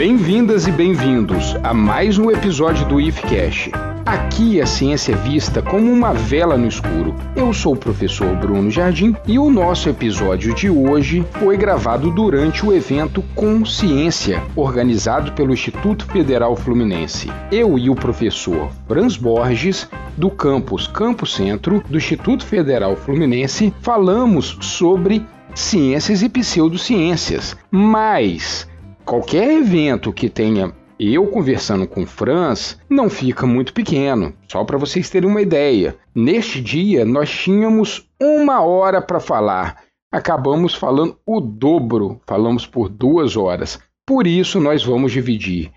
Bem-vindas e bem-vindos a mais um episódio do IFCast. Aqui a ciência é vista como uma vela no escuro. Eu sou o professor Bruno Jardim e o nosso episódio de hoje foi gravado durante o evento Consciência, organizado pelo Instituto Federal Fluminense. Eu e o professor Franz Borges, do campus Campo Centro do Instituto Federal Fluminense, falamos sobre ciências e pseudociências, mas qualquer evento que tenha eu conversando com o Franz não fica muito pequeno, só para vocês terem uma ideia. Neste dia nós tínhamos uma hora para falar, acabamos falando o dobro, falamos por duas horas. Por isso nós vamos dividir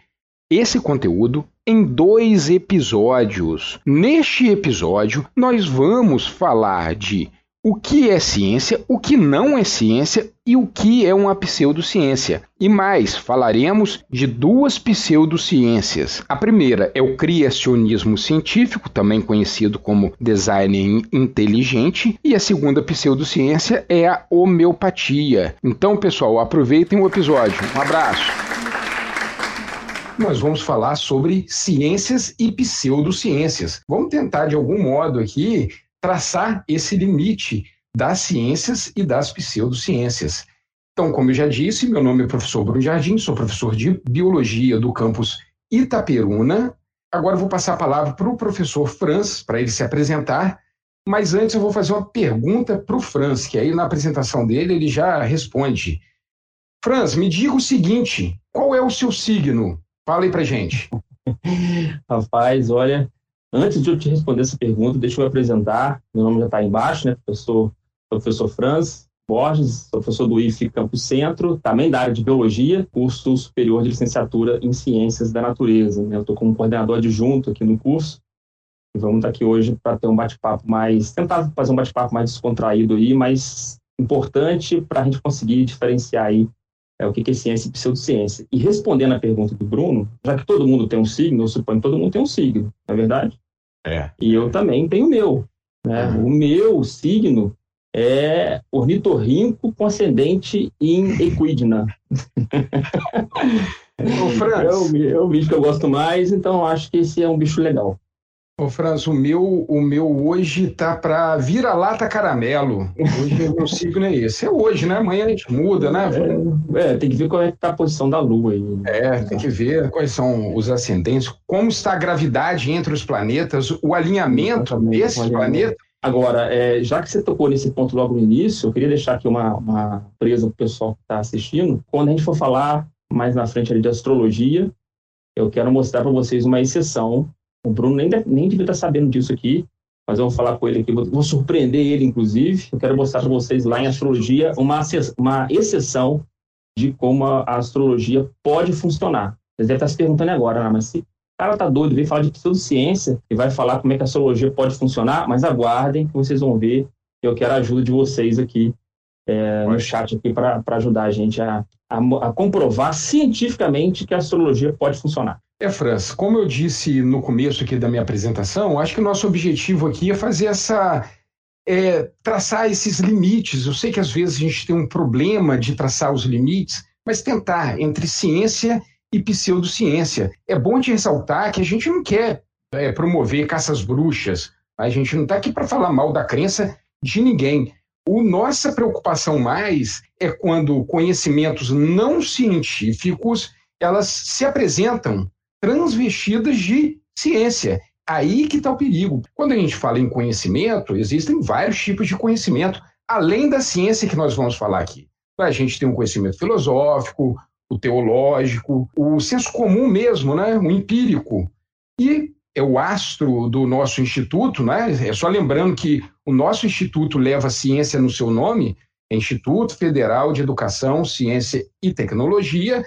esse conteúdo em dois episódios. Neste episódio nós vamos falar de o que é ciência, o que não é ciência e o que é uma pseudociência. E mais, falaremos de duas pseudociências. A primeira é o criacionismo científico, também conhecido como design inteligente, e a segunda pseudociência é a homeopatia. Então, pessoal, aproveitem o episódio. Um abraço. Nós vamos falar sobre ciências e pseudociências. Vamos tentar, de algum modo, aqui traçar esse limite das ciências e das pseudociências. Então, como eu já disse, meu nome é professor Bruno Jardim, sou professor de Biologia do campus Itaperuna. Agora vou passar a palavra para o professor Franz, para ele se apresentar, mas antes eu vou fazer uma pergunta para o Franz, que aí na apresentação dele ele já responde. Franz, me diga o seguinte, qual é o seu signo? Fala aí para gente. Rapaz, olha, Antes de eu te responder essa pergunta, deixa eu apresentar. Meu nome já está embaixo, né? Professor, professor Franz Borges, professor do IFE Campo Centro, também da área de Biologia, curso superior de licenciatura em Ciências da Natureza. Né? Eu estou como coordenador adjunto aqui no curso. E vamos estar aqui hoje para ter um bate-papo mais. tentar fazer um bate-papo mais descontraído aí, mais importante para a gente conseguir diferenciar aí é, o que é ciência e pseudociência. E respondendo à pergunta do Bruno, já que todo mundo tem um signo, eu suponho que todo mundo tem um signo, não é verdade? É. E eu também tenho o meu. Né? Uhum. O meu signo é ornitorrinco com ascendente em equidna. Ô, Franz. É o, é o bicho que eu gosto mais, então acho que esse é um bicho legal. Ô, Franz, o meu, o meu hoje tá para vira-lata caramelo. Hoje o meu signo é esse. É hoje, né? Amanhã a gente muda, né? É, é, tem que ver qual é que tá a posição da Lua aí. É, tem que ver quais são os ascendentes, como está a gravidade entre os planetas, o alinhamento desses planetas. Agora, é, já que você tocou nesse ponto logo no início, eu queria deixar aqui uma, uma presa para o pessoal que está assistindo. Quando a gente for falar mais na frente ali de astrologia, eu quero mostrar para vocês uma exceção o Bruno nem, nem devia estar sabendo disso aqui, mas eu vou falar com ele aqui, vou, vou surpreender ele, inclusive. Eu quero mostrar para vocês lá em astrologia uma, uma exceção de como a, astrologia pode funcionar. Vocês devem estar se perguntando agora, né? mas se o cara tá doido, vem falar de pseudociência e vai falar como é que a astrologia pode funcionar, mas aguardem que vocês vão ver. Eu quero a ajuda de vocês aqui é, no chat aqui para ajudar a gente a, a, a comprovar cientificamente que a astrologia pode funcionar. É, Franz, como eu disse no começo aqui da minha apresentação, acho que o nosso objetivo aqui é fazer essa. É, traçar esses limites. Eu sei que às vezes a gente tem um problema de traçar os limites, mas tentar entre ciência e pseudociência. É bom de ressaltar que a gente não quer é, promover caças bruxas, a gente não está aqui para falar mal da crença de ninguém. O nossa preocupação mais é quando conhecimentos não científicos elas se apresentam transvestidas de ciência. Aí que está o perigo. Quando a gente fala em conhecimento, existem vários tipos de conhecimento, além da ciência que nós vamos falar aqui. A gente tem um conhecimento filosófico, o teológico, o senso comum mesmo, né? o empírico. E é o astro do nosso instituto, né? É só lembrando que o nosso instituto leva ciência no seu nome, é Instituto Federal de Educação, Ciência e Tecnologia,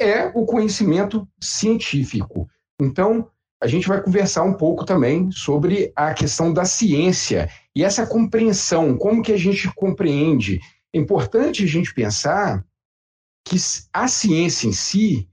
é o conhecimento científico. Então, a gente vai conversar um pouco também sobre a questão da ciência e essa compreensão, como que a gente compreende. É importante a gente pensar que a ciência em si,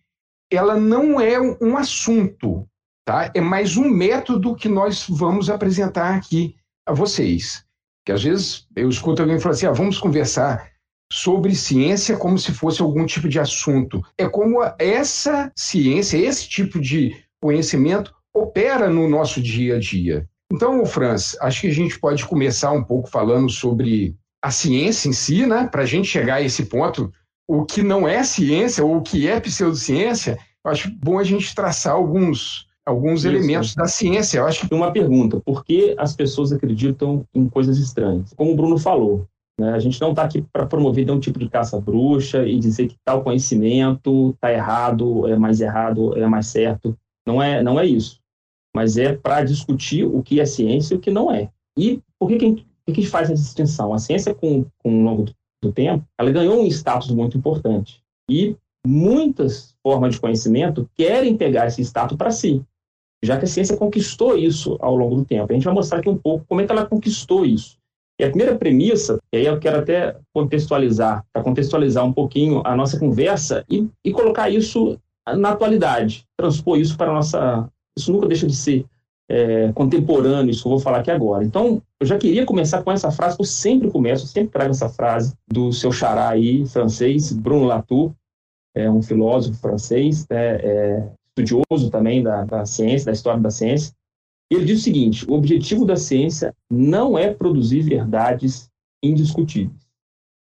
ela não é um assunto, tá? É mais um método que nós vamos apresentar aqui a vocês. Que às vezes eu escuto alguém falar assim: ah, vamos conversar sobre ciência como se fosse algum tipo de assunto. É como essa ciência, esse tipo de conhecimento opera no nosso dia a dia. Então, Franz, acho que a gente pode começar um pouco falando sobre a ciência em si, né? Para a gente chegar a esse ponto, o que não é ciência ou o que é pseudociência, eu acho bom a gente traçar alguns, alguns Isso. elementos da ciência. Eu acho que... Uma pergunta: por que as pessoas acreditam em coisas estranhas? Como o Bruno falou, né, a gente não está aqui para promover nenhum tipo de caça-bruxa e dizer que tal conhecimento está errado, é mais errado, é mais certo. Não é, não é isso. Mas é para discutir o que é ciência e o que não é. E por que, que, a, gente, que a gente faz essa distinção? A ciência, com, com o longo do, do tempo, ela ganhou um status muito importante. E muitas formas de conhecimento querem pegar esse status para si, já que a ciência conquistou isso ao longo do tempo. A gente vai mostrar aqui um pouco como é que ela conquistou isso. E a primeira premissa, e aí eu quero até contextualizar, para contextualizar um pouquinho a nossa conversa e, e colocar isso na atualidade, transpor isso para a nossa. Isso nunca deixa de ser é, contemporâneo, isso que eu vou falar aqui agora. Então, eu já queria começar com essa frase, eu sempre começo, sempre trago essa frase do seu xará aí, francês, Bruno Latour, é um filósofo francês, né, é, estudioso também da, da ciência, da história da ciência. Ele diz o seguinte: o objetivo da ciência não é produzir verdades indiscutíveis,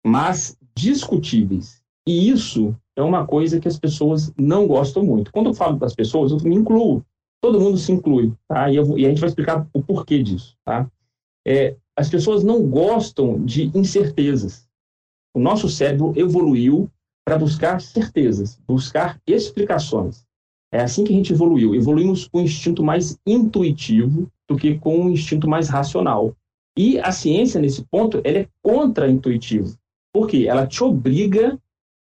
mas discutíveis. E isso é uma coisa que as pessoas não gostam muito. Quando eu falo das pessoas, eu me incluo. Todo mundo se inclui, tá? E, eu, e a gente vai explicar o porquê disso, tá? É, as pessoas não gostam de incertezas. O nosso cérebro evoluiu para buscar certezas, buscar explicações. É assim que a gente evoluiu. Evoluímos com um instinto mais intuitivo do que com um instinto mais racional. E a ciência, nesse ponto, ela é contra-intuitiva. Por quê? Ela te obriga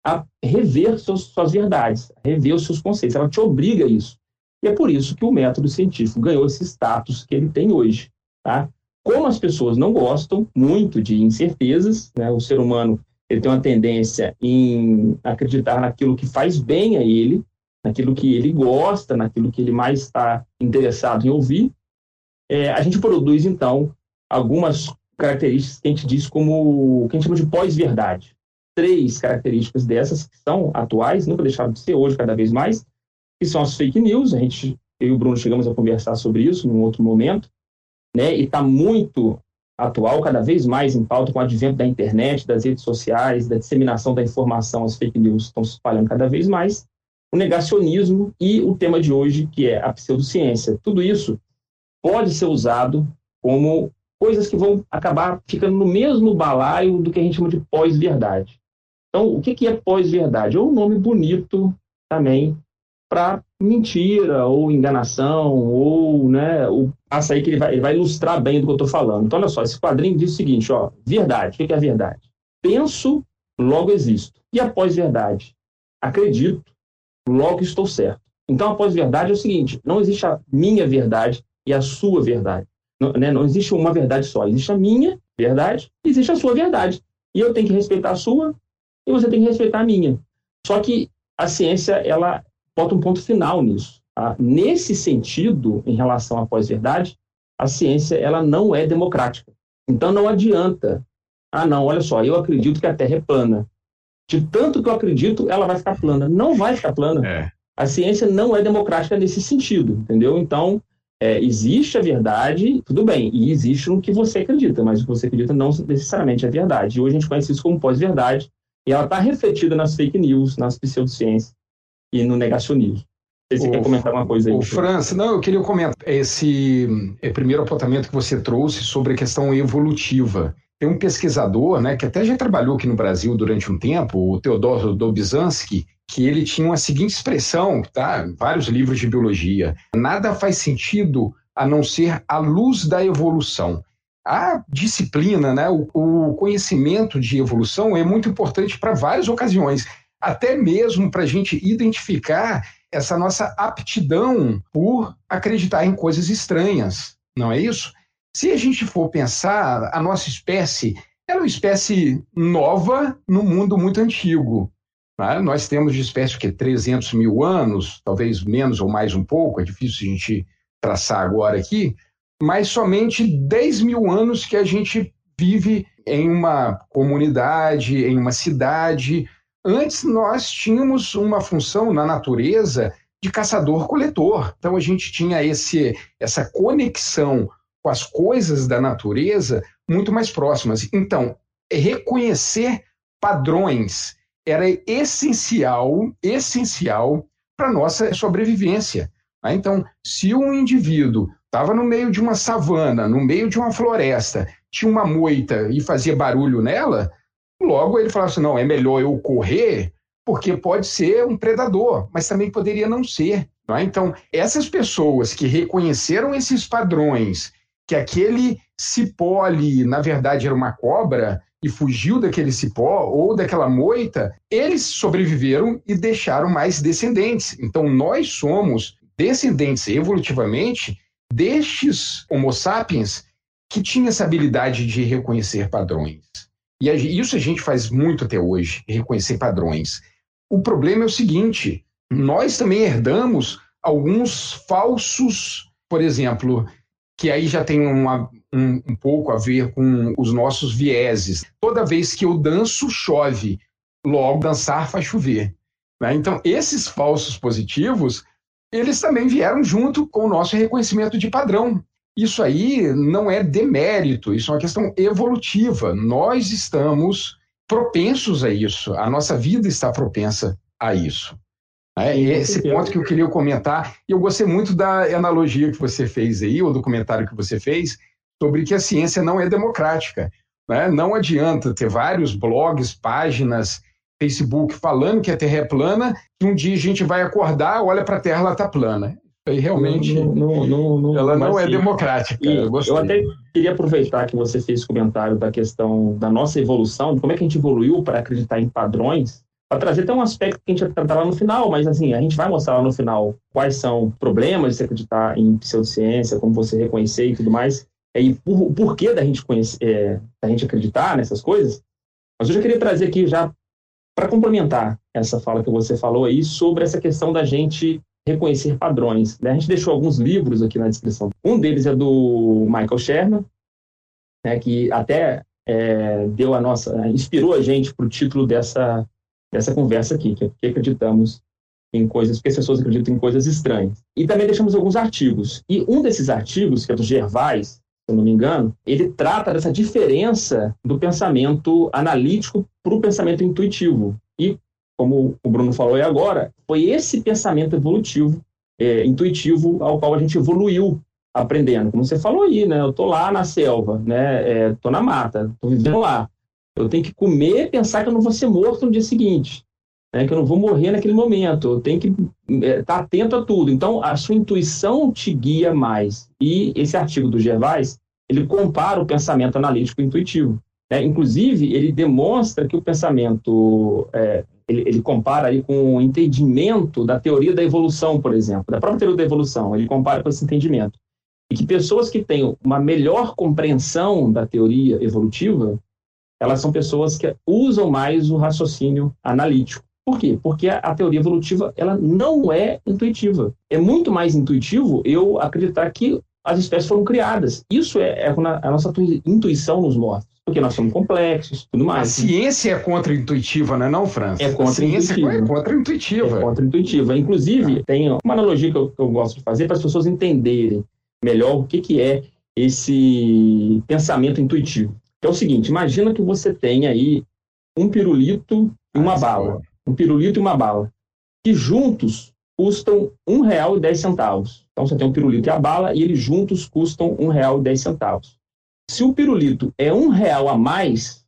a rever seus, suas verdades, a rever os seus conceitos. Ela te obriga a isso. E é por isso que o método científico ganhou esse status que ele tem hoje. Tá? Como as pessoas não gostam muito de incertezas, né, o ser humano ele tem uma tendência em acreditar naquilo que faz bem a ele, naquilo que ele gosta, naquilo que ele mais está interessado em ouvir, é, a gente produz, então, algumas características que a gente diz como, que a gente chama de pós-verdade. Três características dessas que são atuais, nunca deixaram de ser hoje cada vez mais, que são as fake news, a gente, eu e o Bruno chegamos a conversar sobre isso num outro momento, né, e está muito atual, cada vez mais em pauta com o advento da internet, das redes sociais, da disseminação da informação, as fake news estão se espalhando cada vez mais o negacionismo e o tema de hoje, que é a pseudociência. Tudo isso pode ser usado como coisas que vão acabar ficando no mesmo balaio do que a gente chama de pós-verdade. Então, o que é pós-verdade? É um nome bonito também para mentira ou enganação ou, né, o passa aí que ele vai, ele vai ilustrar bem do que eu estou falando. Então, olha só, esse quadrinho diz o seguinte, ó, verdade. O que é verdade? Penso, logo existo. E a pós-verdade? Acredito, logo estou certo. Então, a pós-verdade é o seguinte: não existe a minha verdade e a sua verdade. Não, né? não existe uma verdade só. Existe a minha verdade e existe a sua verdade. E eu tenho que respeitar a sua e você tem que respeitar a minha. Só que a ciência, ela bota um ponto final nisso. Tá? Nesse sentido, em relação à pós-verdade, a ciência ela não é democrática. Então, não adianta. Ah, não, olha só, eu acredito que a Terra é plana de tanto que eu acredito, ela vai ficar plana. Não vai ficar plana. É. A ciência não é democrática nesse sentido, entendeu? Então, é, existe a verdade, tudo bem, e existe no que você acredita, mas o que você acredita não necessariamente é verdade. E hoje a gente conhece isso como pós-verdade, e ela está refletida nas fake news, nas pseudociências e no negacionismo. Você o, quer comentar alguma coisa aí? O França, não, eu queria comentar esse é, primeiro apontamento que você trouxe sobre a questão evolutiva. Tem um pesquisador, né, que até já trabalhou aqui no Brasil durante um tempo, o Teodoro Dobzhansky, que ele tinha uma seguinte expressão, tá? Vários livros de biologia. Nada faz sentido a não ser a luz da evolução. A disciplina, né, o, o conhecimento de evolução é muito importante para várias ocasiões, até mesmo para a gente identificar essa nossa aptidão por acreditar em coisas estranhas, não é isso? Se a gente for pensar, a nossa espécie é uma espécie nova no mundo muito antigo. Né? Nós temos de espécie que 300 mil anos, talvez menos ou mais um pouco, é difícil a gente traçar agora aqui, mas somente 10 mil anos que a gente vive em uma comunidade, em uma cidade. Antes nós tínhamos uma função na natureza de caçador-coletor. Então a gente tinha esse, essa conexão com as coisas da natureza muito mais próximas. Então, reconhecer padrões era essencial, essencial para nossa sobrevivência. Né? Então, se um indivíduo estava no meio de uma savana, no meio de uma floresta, tinha uma moita e fazia barulho nela, logo ele falava assim: não, é melhor eu correr, porque pode ser um predador, mas também poderia não ser. Não é? Então, essas pessoas que reconheceram esses padrões, que aquele cipó ali, na verdade, era uma cobra, e fugiu daquele cipó ou daquela moita, eles sobreviveram e deixaram mais descendentes. Então, nós somos descendentes evolutivamente destes Homo sapiens que tinha essa habilidade de reconhecer padrões. E isso a gente faz muito até hoje, reconhecer padrões. O problema é o seguinte: nós também herdamos alguns falsos, por exemplo, que aí já tem uma, um, um pouco a ver com os nossos vieses. Toda vez que eu danço, chove. Logo, dançar faz chover. Né? Então, esses falsos positivos, eles também vieram junto com o nosso reconhecimento de padrão. Isso aí não é demérito, isso é uma questão evolutiva. Nós estamos propensos a isso, a nossa vida está propensa a isso. É esse ponto que eu queria comentar, e eu gostei muito da analogia que você fez aí, o documentário que você fez, sobre que a ciência não é democrática. Né? Não adianta ter vários blogs, páginas, Facebook falando que a Terra é plana, que um dia a gente vai acordar, olha para a Terra, ela está plana. E realmente não, não, não, ela não é democrática. eu, eu, até queria aproveitar que você fez comentário da questão da nossa evolução, de como é que a gente evoluiu para acreditar em padrões, para trazer até um aspecto que a gente vai tratar lá no final, mas assim, a gente vai mostrar lá no final quais são problemas de se acreditar em pseudociência, como você reconhecer e tudo mais, e por, o porquê da gente, conhecer, é, da gente acreditar nessas coisas. Mas eu já queria trazer aqui já para complementar essa fala que você falou aí sobre essa questão da gente reconhecer padrões. Né? A gente deixou alguns livros aqui na descrição. Um deles é do Michael Sherman, né, que até é, deu a nossa, inspirou a gente para o título dessa dessa conversa aqui, que é porque acreditamos em coisas, porque as pessoas acreditam em coisas estranhas. E também deixamos alguns artigos. E um desses artigos, que é do Gervais, se eu não me engano, ele trata dessa diferença do pensamento analítico para o pensamento intuitivo. E, como o Bruno falou aí agora, foi esse pensamento evolutivo, é, intuitivo, ao qual a gente evoluiu aprendendo. Como você falou aí, né? Eu tô lá na selva, né? É, tô na mata, tô vivendo lá. Eu tenho que comer pensar que eu não vou ser morto no dia seguinte, né? que eu não vou morrer naquele momento. Eu tenho que estar é, tá atento a tudo. Então, a sua intuição te guia mais. E esse artigo do Gervais, ele compara o pensamento analítico e intuitivo. Né? Inclusive, ele demonstra que o pensamento, é, ele, ele, compara aí com o entendimento da teoria da evolução, por exemplo, da própria teoria da evolução. Ele compara com esse entendimento. E que pessoas que têm uma melhor compreensão da teoria evolutiva, elas são pessoas que usam mais o raciocínio analítico. Por quê? Porque a, teoria evolutiva ela não é intuitiva. É muito mais intuitivo eu acreditar que as espécies foram criadas. Isso é, é a nossa intuição nos mostra. Porque nós somos complexos, tudo mais. A ciência é contra-intuitiva, não é não, França? É contra-intuitiva. É contra-intuitiva. É contra-intuitiva. Inclusive, ah. tem uma analogia que eu, que eu gosto de fazer para as pessoas entenderem melhor o que, que é esse pensamento intuitivo é o seguinte: imagina que você tem aí um pirulito e uma ah, bala. Um pirulito e uma bala. Que juntos custam um real e dez centavos. Então você tem um pirulito e a bala e eles juntos custam um real e dez centavos. Se o pirulito é um real a mais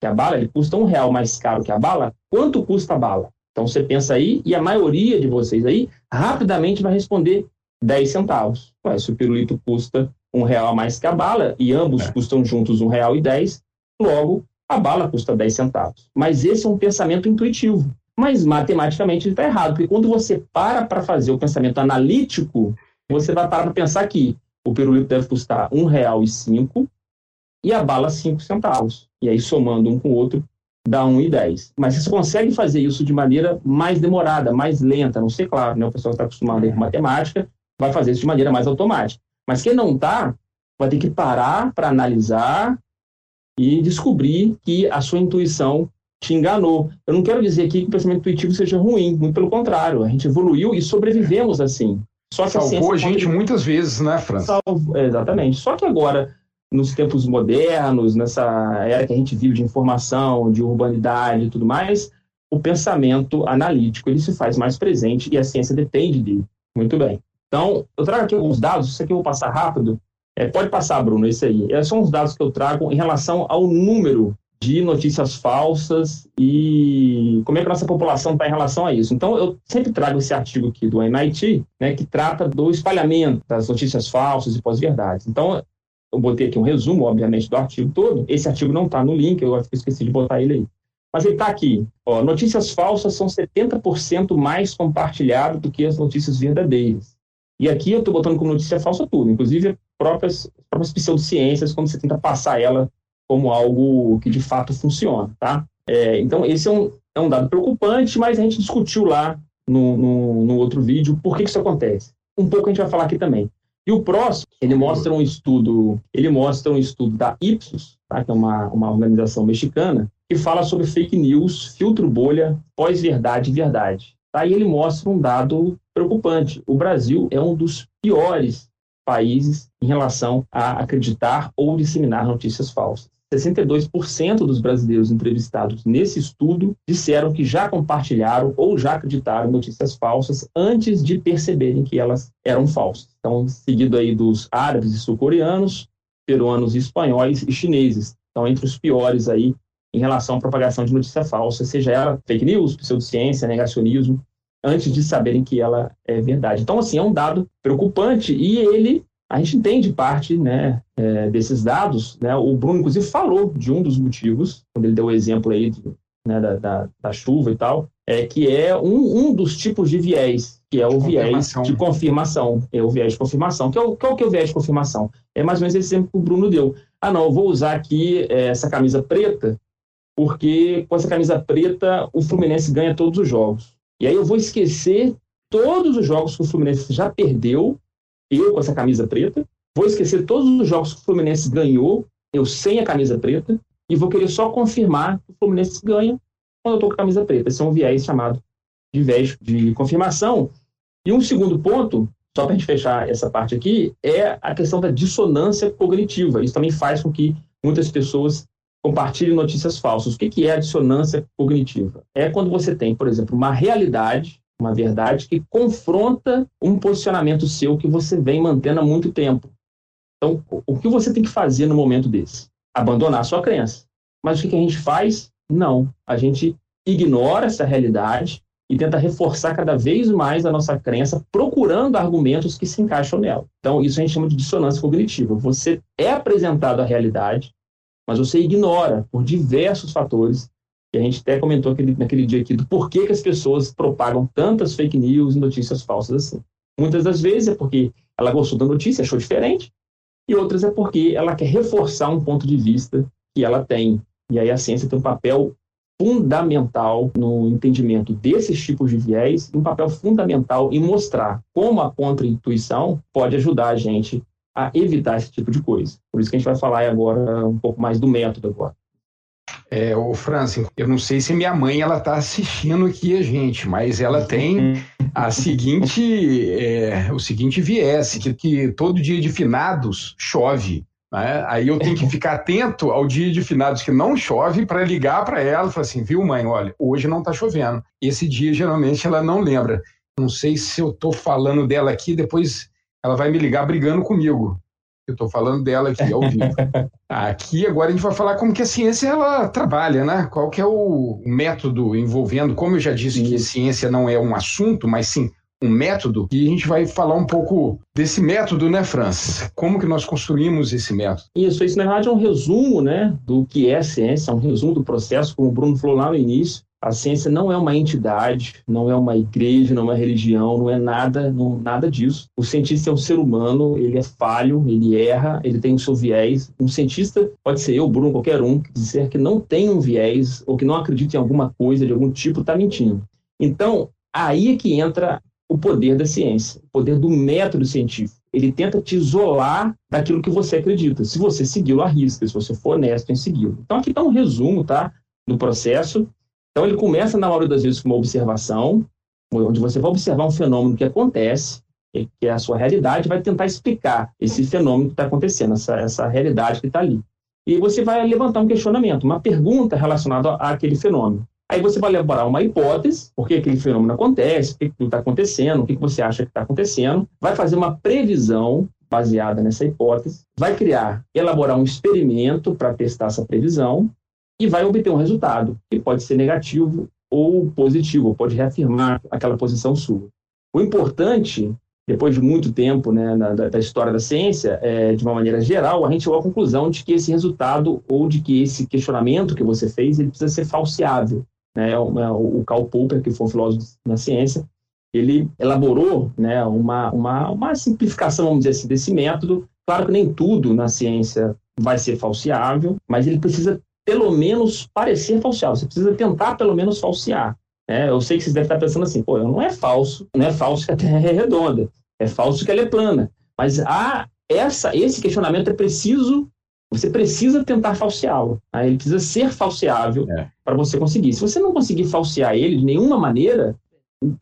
que a bala, ele custa um real mais caro que a bala, quanto custa a bala? Então você pensa aí e a maioria de vocês aí rapidamente vai responder 10 centavos. Ué, se o pirulito custa um real a mais que a bala, e ambos é. custam juntos um real e dez, logo a bala custa 10 centavos. Mas esse é um pensamento intuitivo. Mas matematicamente ele está errado, porque quando você para para fazer o pensamento analítico, você vai parar para pensar que o pirulito deve custar um real e cinco e a bala cinco centavos. E aí somando um com o outro dá um e dez. Mas você consegue fazer isso de maneira mais demorada, mais lenta, não sei claro, né? O pessoal está acostumado com matemática vai fazer isso de maneira mais automática. Mas quem não está, vai ter que parar para analisar e descobrir que a sua intuição te enganou. Eu não quero dizer aqui que o pensamento intuitivo seja ruim, muito pelo contrário, a gente evoluiu e sobrevivemos assim. Só que Salvou a, a gente muitas vezes, né, França? Salvo... Exatamente. Só que agora, nos tempos modernos, nessa era que a gente vive de informação, de urbanidade e tudo mais, o pensamento analítico ele se faz mais presente e a ciência depende dele. Muito bem. Então, eu trago aqui alguns dados, isso aqui eu vou passar rápido. É, pode passar, Bruno, esse aí. Esses são os dados que eu trago em relação ao número de notícias falsas e como é que a nossa população está em relação a isso. Então, eu sempre trago esse artigo aqui do MIT, né, que trata do espalhamento das notícias falsas e pós-verdades. Então, eu botei aqui um resumo, obviamente, do artigo todo. Esse artigo não está no link, eu esqueci de botar ele aí. Mas ele está aqui. Ó, notícias falsas são 70% mais compartilhadas do que as notícias verdadeiras. E aqui eu estou botando como notícia falsa tudo, inclusive próprias, próprias pseudociências, quando você tenta passar ela como algo que de fato funciona, tá? É, então, esse é um, é um dado preocupante, mas a gente discutiu lá no, no, no, outro vídeo por que, que isso acontece. Um pouco a gente vai falar aqui também. E o próximo, ele mostra um estudo, ele mostra um estudo da Ipsos, tá? que é uma, uma organização mexicana, que fala sobre fake news, filtro bolha, pós-verdade e verdade. Tá? E ele mostra um dado preocupante. O Brasil é um dos piores países em relação a acreditar ou disseminar notícias falsas. 62% dos brasileiros entrevistados nesse estudo disseram que já compartilharam ou já acreditaram notícias falsas antes de perceberem que elas eram falsas. Então, seguido aí dos árabes e sul-coreanos, peruanos e espanhóis e chineses. Então, entre os piores aí em relação à propagação de notícia falsa, seja ela fake news, pseudociência, negacionismo, antes de saberem que ela é verdade. Então, assim, é um dado preocupante e ele a gente entende parte né, é, desses dados. Né? O Bruno, inclusive, falou de um dos motivos, quando ele deu o exemplo aí né, da, da, da, chuva e tal, é que é um, um dos tipos de viés, que é o viés de confirmação. É o viés de confirmação. Que é o, qual que é o viés de confirmação? É mais ou menos esse exemplo que o Bruno deu. Ah, não, eu vou usar aqui é, essa camisa preta, porque com essa camisa preta o Fluminense ganha todos os jogos. E aí eu vou esquecer todos os jogos que o Fluminense já perdeu eu com essa camisa preta, vou esquecer todos os jogos que o Fluminense ganhou, eu sem a camisa preta, e vou querer só confirmar que o Fluminense ganha quando eu estou com a camisa preta. Esse é um viés chamado de viés de confirmação. E um segundo ponto, só para a gente fechar essa parte aqui, é a questão da dissonância cognitiva. Isso também faz com que muitas pessoas compartilhem notícias falsas. O que é a dissonância cognitiva? É quando você tem, por exemplo, uma realidade uma verdade que confronta um posicionamento seu que você vem mantendo há muito tempo. Então, o que você tem que fazer no momento desse? Abandonar a sua crença. Mas o que a gente faz? Não. A gente ignora essa realidade e tenta reforçar cada vez mais a nossa crença, procurando argumentos que se encaixam nela. Então, isso a gente chama de dissonância cognitiva. Você é apresentado a realidade, mas você ignora, por diversos fatores, que a gente até comentou aquele, naquele dia aqui, do porquê que as pessoas propagam tantas fake news e notícias falsas assim. Muitas das vezes é porque ela gostou da notícia, achou diferente, e outras é porque ela quer reforçar um ponto de vista que ela tem. E aí a ciência tem um papel fundamental no entendimento desses tipos de viés, um papel fundamental em mostrar como a contra-intuição pode ajudar a gente a evitar esse tipo de coisa. Por isso que a gente vai falar agora um pouco mais do método agora. É, o Francis, eu não sei se minha mãe ela está assistindo aqui a gente, mas ela tem a seguinte, é, o seguinte viés, que, que todo dia de finados chove. Né? Aí eu tenho que ficar atento ao dia de finados que não chove para ligar para ela e falar assim, viu mãe, olha, hoje não está chovendo. Esse dia geralmente ela não lembra. Não sei se eu estou falando dela aqui, depois ela vai me ligar brigando comigo. Eu estou falando dela aqui ao vivo. aqui agora a gente vai falar como que a ciência ela trabalha, né? Qual que é o método envolvendo, como eu já disse que ciência não é um assunto, mas sim um método, e a gente vai falar um pouco desse método, né, Francis? Como que nós construímos esse método? Isso, isso na verdade é um resumo, né, do que é ciência, é um resumo do processo, como o Bruno falou lá no início. A ciência não é uma entidade, não é uma igreja, não é uma religião, não é nada, não, nada disso. O cientista é um ser humano, ele é falho, ele erra, ele tem o seu viés. Um cientista pode ser eu, Bruno, qualquer um, que dizer que não tem um viés ou que não acredita em alguma coisa de algum tipo, está mentindo. Então, aí é que entra o poder da ciência, o poder do método científico. ele tenta te isolar daquilo que você acredita. Se você segui-lo à risca, se você for honesto em segui-lo. Então, aqui está um resumo tá, do processo. Então, ele começa, na maioria das vezes, com uma observação, onde você vai observar um fenômeno que acontece, que é a sua realidade, vai tentar explicar esse fenômeno que está acontecendo, essa, essa realidade que está ali. E você vai levantar um questionamento, uma pergunta relacionada àquele fenômeno. Aí você vai elaborar uma hipótese, por que aquele fenômeno acontece, o que está acontecendo, o que você acha que está acontecendo, vai fazer uma previsão baseada nessa hipótese, vai criar, elaborar um experimento para testar essa previsão e vai obter um resultado, que pode ser negativo ou positivo, pode reafirmar aquela posição sua. O importante, depois de muito tempo né, na, da, história da ciência, é, de uma maneira geral, a gente chegou à conclusão de que esse resultado ou de que esse questionamento que você fez ele precisa ser falseável. Né? É o Karl Popper, que foi um filósofo na ciência, ele elaborou né, uma, uma, uma simplificação, vamos dizer assim, desse método. Claro que nem tudo na ciência vai ser falseável, mas ele precisa pelo menos parecer falseável. Você precisa tentar pelo menos falsear. Né? Eu sei que vocês devem estar pensando assim, pô, não é falso, não é falso que a Terra é redonda, é falso que ela é plana. Mas há essa, esse questionamento é preciso você precisa tentar falseá-lo. Tá? Ele precisa ser falseável é. para você conseguir. Se você não conseguir falsear ele de nenhuma maneira,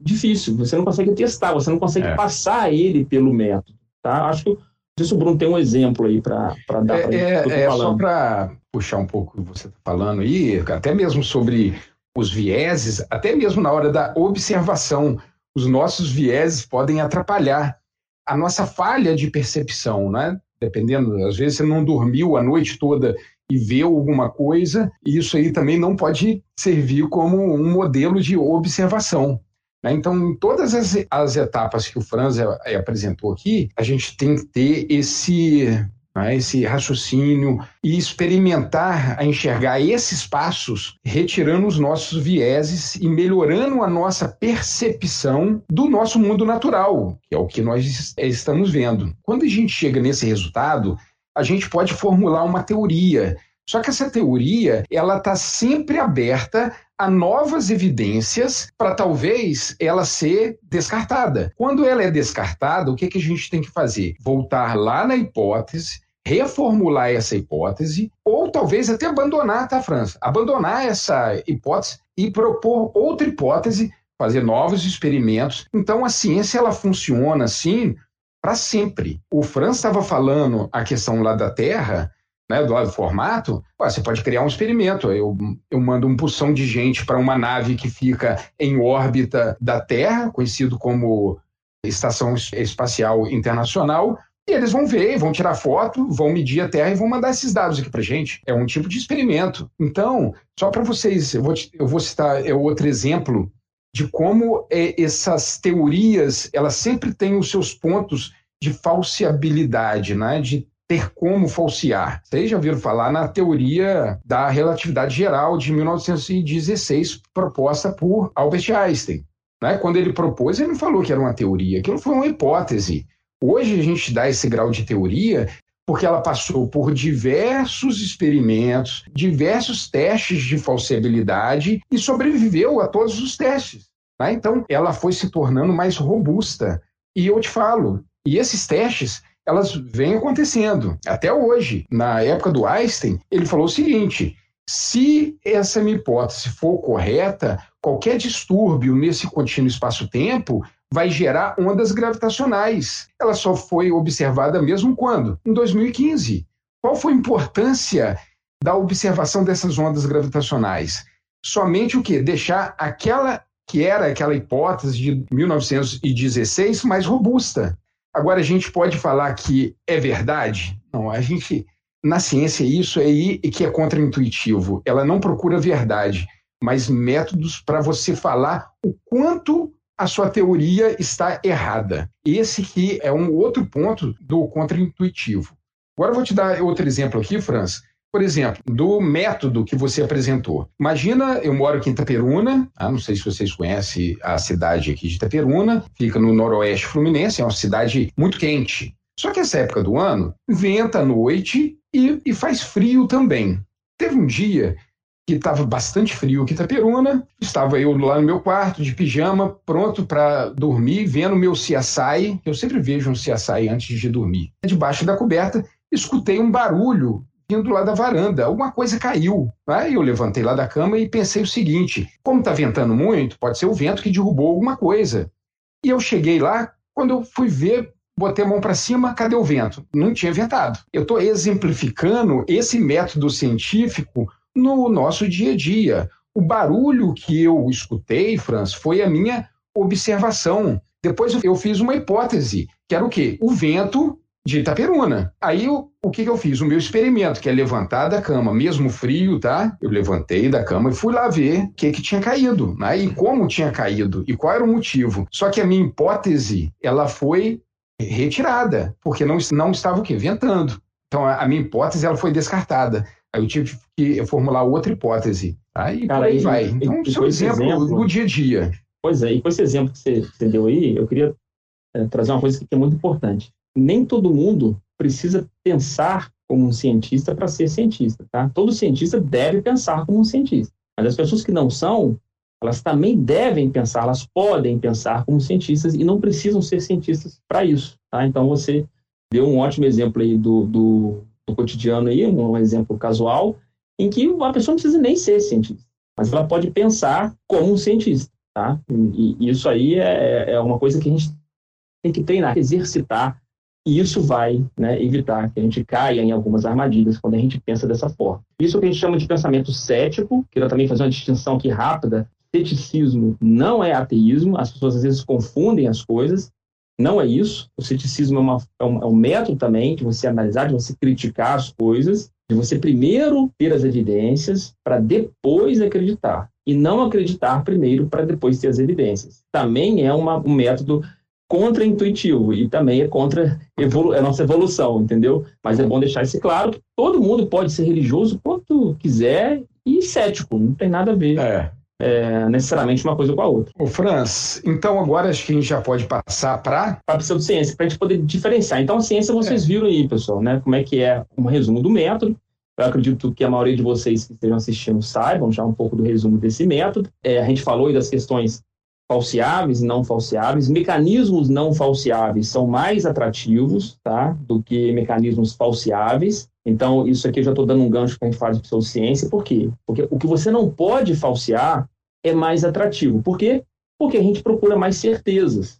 difícil. Você não consegue testar, você não consegue é. passar ele pelo método. Tá? Acho que sei se o Bruno tem um exemplo aí para dar para é, é, é só para puxar um pouco o que você está falando aí, até mesmo sobre os vieses, até mesmo na hora da observação, os nossos vieses podem atrapalhar a nossa falha de percepção, né? dependendo, às vezes você não dormiu a noite toda e viu alguma coisa, e isso aí também não pode servir como um modelo de observação. Né? Então, em todas as, as etapas que o Franz apresentou aqui, a gente tem que ter esse né, esse raciocínio e experimentar a enxergar esses passos, retirando os nossos vieses e melhorando a nossa percepção do nosso mundo natural, que é o que nós estamos vendo. Quando a gente chega nesse resultado, a gente pode formular uma teoria. Só que essa teoria, ela está sempre aberta a novas evidências para talvez ela ser descartada. Quando ela é descartada, o que, que a gente tem que fazer? Voltar lá na hipótese, reformular essa hipótese, ou talvez até abandonar, tá, França? Abandonar essa hipótese e propor outra hipótese, fazer novos experimentos. Então, a ciência ela funciona assim para sempre. O Franz estava falando a questão lá da Terra, né, do formato, você pode criar um experimento. Eu, eu mando um pulsão de gente para uma nave que fica em órbita da Terra, conhecido como Estação Espacial Internacional, e eles vão ver, vão tirar foto, vão medir a Terra e vão mandar esses dados aqui para gente. É um tipo de experimento. Então, só para vocês, eu vou, eu vou citar é outro exemplo de como é, essas teorias elas sempre têm os seus pontos de falseabilidade, né? de ter como falsear. Vocês já ouviram falar na teoria da relatividade geral de 1916, proposta por Albert Einstein. Né? Quando ele propôs, ele não falou que era uma teoria, aquilo foi uma hipótese. Hoje a gente dá esse grau de teoria porque ela passou por diversos experimentos, diversos testes de falsibilidade e sobreviveu a todos os testes. Né? Então, ela foi se tornando mais robusta. E eu te falo, e esses testes, elas vêm acontecendo até hoje. Na época do Einstein, ele falou o seguinte: se essa minha hipótese for correta, qualquer distúrbio nesse contínuo espaço-tempo vai gerar ondas gravitacionais. Ela só foi observada mesmo quando? Em 2015. Qual foi a importância da observação dessas ondas gravitacionais? Somente o que? Deixar aquela que era aquela hipótese de 1916 mais robusta. Agora a gente pode falar que é verdade? Não, a gente na ciência isso é aí que é contraintuitivo. Ela não procura verdade, mas métodos para você falar o quanto a sua teoria está errada. Esse que é um outro ponto do contraintuitivo. Agora eu vou te dar outro exemplo aqui, Franz. Por exemplo, do método que você apresentou. Imagina, eu moro aqui em Itaperuna, ah, não sei se vocês conhecem a cidade aqui de Itaperuna, fica no noroeste fluminense, é uma cidade muito quente. Só que essa época do ano, venta à noite e, e faz frio também. Teve um dia que estava bastante frio aqui em Itaperuna. Estava eu lá no meu quarto, de pijama, pronto para dormir, vendo meu CSI. Eu sempre vejo um CSI antes de dormir. Debaixo da coberta, escutei um barulho vindo lá da varanda. Alguma coisa caiu. Aí eu levantei lá da cama e pensei o seguinte: como está ventando muito, pode ser o vento que derrubou alguma coisa. E eu cheguei lá, quando eu fui ver, botei a mão para cima, cadê o vento? Não tinha ventado. Eu estou exemplificando esse método científico no nosso dia a dia. O barulho que eu escutei, Franz, foi a minha observação. Depois eu fiz uma hipótese, que era o quê? O vento de Itaperuna. Aí o, o que, que eu fiz? O meu experimento, que é levantar da cama, mesmo frio, tá? Eu levantei da cama e fui lá ver o que, que tinha caído, né? E como tinha caído, e qual era o motivo. Só que a minha hipótese, ela foi retirada, porque não, não estava o quê? Ventando. Então a, a minha hipótese, ela foi descartada. Aí eu tive que formular outra hipótese. Aí Cara, por aí vai. Então, e, seu exemplo, exemplo do dia a dia. Pois é, e com esse exemplo que você, você deu aí, eu queria é, trazer uma coisa que é muito importante. Nem todo mundo precisa pensar como um cientista para ser cientista, tá? Todo cientista deve pensar como um cientista. Mas as pessoas que não são, elas também devem pensar, elas podem pensar como cientistas e não precisam ser cientistas para isso, tá? Então você deu um ótimo exemplo aí do, do, do cotidiano aí, um exemplo casual, em que a pessoa não precisa nem ser cientista, mas ela pode pensar como um cientista, tá? E, e isso aí é, é uma coisa que a gente tem que treinar, exercitar, e isso vai né, evitar que a gente caia em algumas armadilhas quando a gente pensa dessa forma. Isso que a gente chama de pensamento cético, quero também fazer uma distinção aqui rápida. Ceticismo não é ateísmo, as pessoas às vezes confundem as coisas. Não é isso. O ceticismo é, uma, é, um, é um método também de você analisar, de você criticar as coisas, de você primeiro ter as evidências para depois acreditar. E não acreditar primeiro para depois ter as evidências. Também é uma, um método contra-intuitivo e também é contra a nossa evolução, entendeu? Mas é bom deixar isso claro que todo mundo pode ser religioso quanto quiser e cético, não tem nada a ver. É é, necessariamente uma coisa com a outra. O Franz, então agora acho que a gente já pode passar para a pseudociência, para a gente poder diferenciar. Então a ciência vocês é. viram aí, pessoal, né? Como é que é um resumo do método. Eu acredito que a maioria de vocês que estejam assistindo saibam já um pouco do resumo desse método. É, a gente falou aí das questões falseáveis e não falseáveis. Mecanismos não falseáveis são mais atrativos tá, do que mecanismos falseáveis. Então, isso aqui eu já estou dando um gancho para a gente falar de pseudociência. Por quê? Porque o que você não pode falsear é mais atrativo. Por quê? Porque a gente procura mais certezas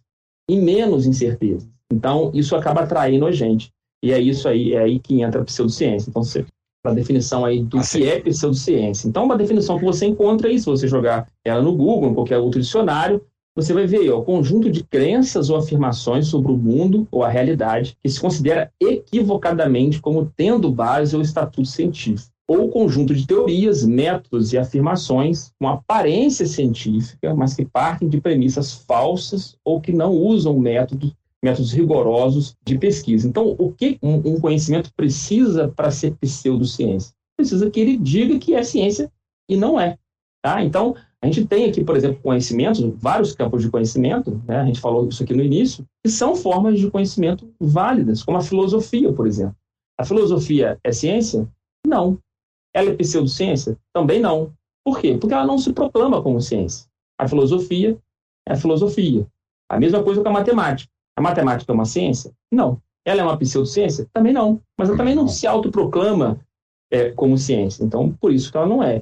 e menos incertezas. Então, isso acaba atraindo a gente. E é isso aí, é aí que entra a pseudociência. Então, você a definição aí do assim. que é pseudociência. Então, uma definição que você encontra aí, se você jogar ela no Google, em qualquer outro dicionário, você vai ver o conjunto de crenças ou afirmações sobre o mundo ou a realidade que se considera equivocadamente como tendo base ou estatuto científico, ou conjunto de teorias, métodos e afirmações com aparência científica, mas que partem de premissas falsas ou que não usam métodos métodos rigorosos de pesquisa. Então, o que um, conhecimento precisa para ser pseudociência? Precisa que ele diga que é ciência e não é. Tá? Então, a gente tem aqui, por exemplo, conhecimentos, vários campos de conhecimento, né? a gente falou isso aqui no início, que são formas de conhecimento válidas, como a filosofia, por exemplo. A filosofia é ciência? Não. Ela é pseudociência? Também não. Por quê? Porque ela não se proclama como ciência. A filosofia é a filosofia. A mesma coisa com a matemática. A matemática é uma ciência? Não. Ela é uma pseudociência? Também não. Mas ela também não se autoproclama é, como ciência. Então, por isso que ela não é.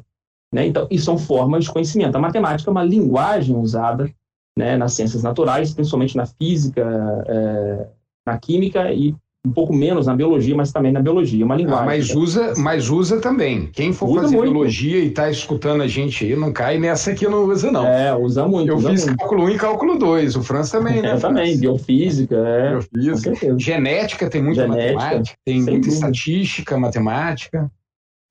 Né? Então, e são formas de conhecimento. A matemática é uma linguagem usada né, nas ciências naturais, principalmente na física, é, na química e um pouco menos na biologia, mas também na biologia, uma linguagem. Ah, mas usa, mas usa também. Quem for usa fazer muito. biologia e está escutando a gente aí, não cai nessa que não usa não. É, usa muito. Eu usa fiz muito. cálculo 1 e cálculo 2, o Franz também, né? Eu também, biofísica, é. Biofísica. Genética tem muita Genética, matemática, tem muita dúvida. estatística, matemática.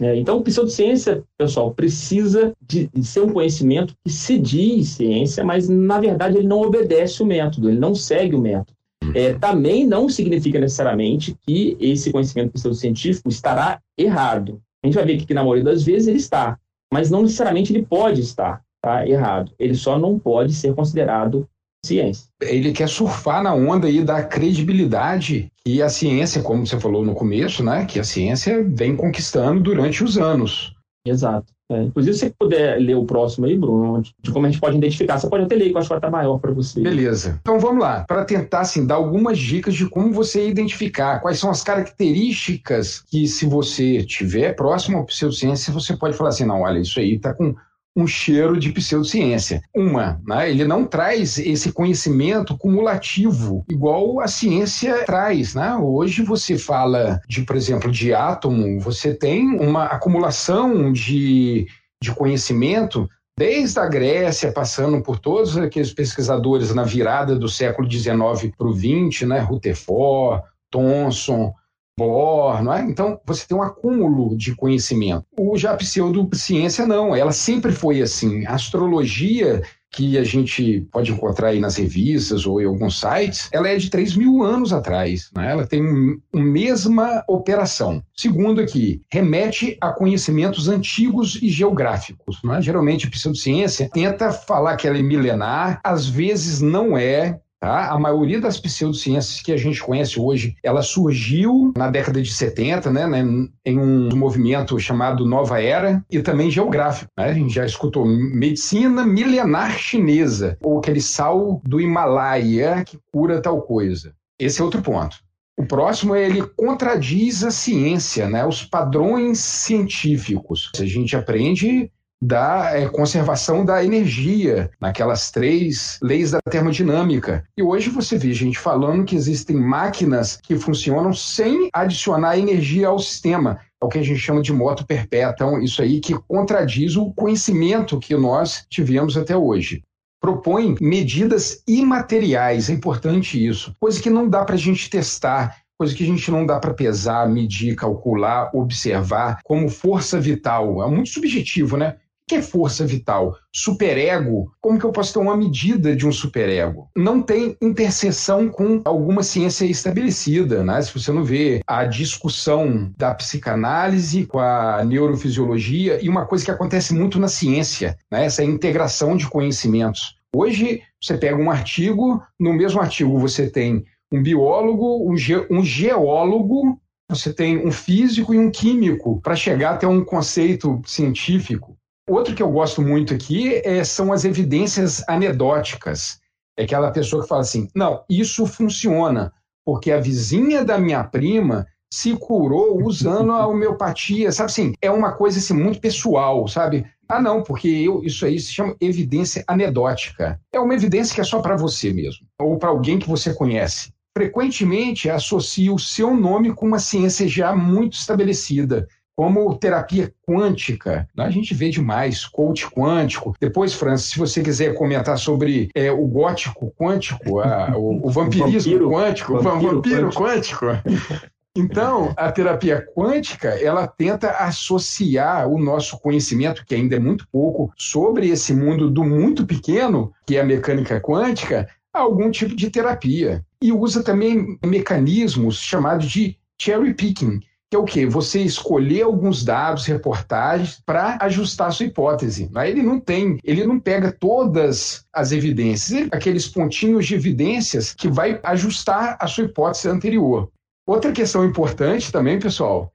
É, então, pseudociência, pessoal, precisa de, de, ser um conhecimento que se diz ciência, mas na verdade ele não obedece o método, ele não segue o método é, também não significa necessariamente que esse conhecimento pseudocientífico estará errado. A gente vai ver que, na maioria das vezes, ele está, mas não necessariamente ele pode estar tá, errado. Ele só não pode ser considerado ciência. Ele quer surfar na onda aí da credibilidade que a ciência, como você falou no começo, né, que a ciência vem conquistando durante os anos. Exato. É. Inclusive, se você puder ler o próximo aí, Bruno, de como a gente pode identificar, você pode até ler, que eu acho que vai estar maior para você. Beleza. Então vamos lá, para tentar assim, dar algumas dicas de como você identificar, quais são as características que, se você tiver próximo ao pseudociência, você pode falar assim: não, olha, isso aí está com um cheiro de pseudociência. Uma, né, ele não traz esse conhecimento cumulativo, igual a ciência traz. Né? Hoje você fala de, por exemplo, de átomo, você tem uma acumulação de, de conhecimento desde a Grécia, passando por todos aqueles pesquisadores na virada do século XIX para o XX, né? Rutherford, Thomson, Bohr, não é? Então, você tem um acúmulo de conhecimento. O já pseudociência, não. Ela sempre foi assim. A astrologia que a gente pode encontrar aí nas revistas ou em alguns sites, ela é de 3 mil anos atrás. Né? Ela tem a mesma operação. Segundo aqui, remete a conhecimentos antigos e geográficos. Né? Geralmente a pseudociência tenta falar que ela é milenar, às vezes não é, Tá? A maioria das pseudociências que a gente conhece hoje, ela surgiu na década de 70, né, né, em um movimento chamado Nova Era e também geográfico. Né? A gente já escutou medicina milenar chinesa, ou aquele sal do Himalaia que cura tal coisa. Esse é outro ponto. O próximo é ele contradiz a ciência, né, os padrões científicos. A gente aprende da é, conservação da energia, naquelas três leis da termodinâmica. E hoje você vê gente falando que existem máquinas que funcionam sem adicionar energia ao sistema. É o que a gente chama de moto perpétua. Então, isso aí que contradiz o conhecimento que nós tivemos até hoje propõe medidas imateriais, é importante isso, coisa que não dá para a gente testar, coisa que a gente não dá para pesar, medir, calcular, observar, como força vital. É muito subjetivo, né? Que é força vital? Superego? Como que eu posso ter uma medida de um superego? Não tem interseção com alguma ciência estabelecida, né? Se você não vê a discussão da psicanálise com a neurofisiologia e uma coisa que acontece muito na ciência, né? Essa integração de conhecimentos. Hoje, você pega um artigo, no mesmo artigo você tem um biólogo, um, ge um geólogo, você tem um físico e um químico para chegar até um conceito científico. Outro que eu gosto muito aqui é, são as evidências anedóticas. É aquela pessoa que fala assim: não, isso funciona, porque a vizinha da minha prima se curou usando a homeopatia, sabe assim? É uma coisa assim, muito pessoal, sabe? Ah, não, porque eu, isso aí se chama evidência anedótica. É uma evidência que é só para você mesmo, ou para alguém que você conhece. Frequentemente associa o seu nome com uma ciência já muito estabelecida como terapia quântica. A gente vê demais coach quântico. Depois, Francis, se você quiser comentar sobre é, o gótico quântico, a, o, o, vampirismo vampiro, quântico, vampiro, o vampiro quântico. quântico. Então, a terapia quântica, ela tenta associar o nosso conhecimento, que ainda é muito pouco, sobre esse mundo do muito pequeno, que é a mecânica quântica, a algum tipo de terapia. E usa também mecanismos chamados de cherry picking, que é o quê? Você escolher alguns dados, reportagens, para ajustar a sua hipótese. Ele não tem, ele não pega todas as evidências, aqueles pontinhos de evidências que vai ajustar a sua hipótese anterior. Outra questão importante também, pessoal,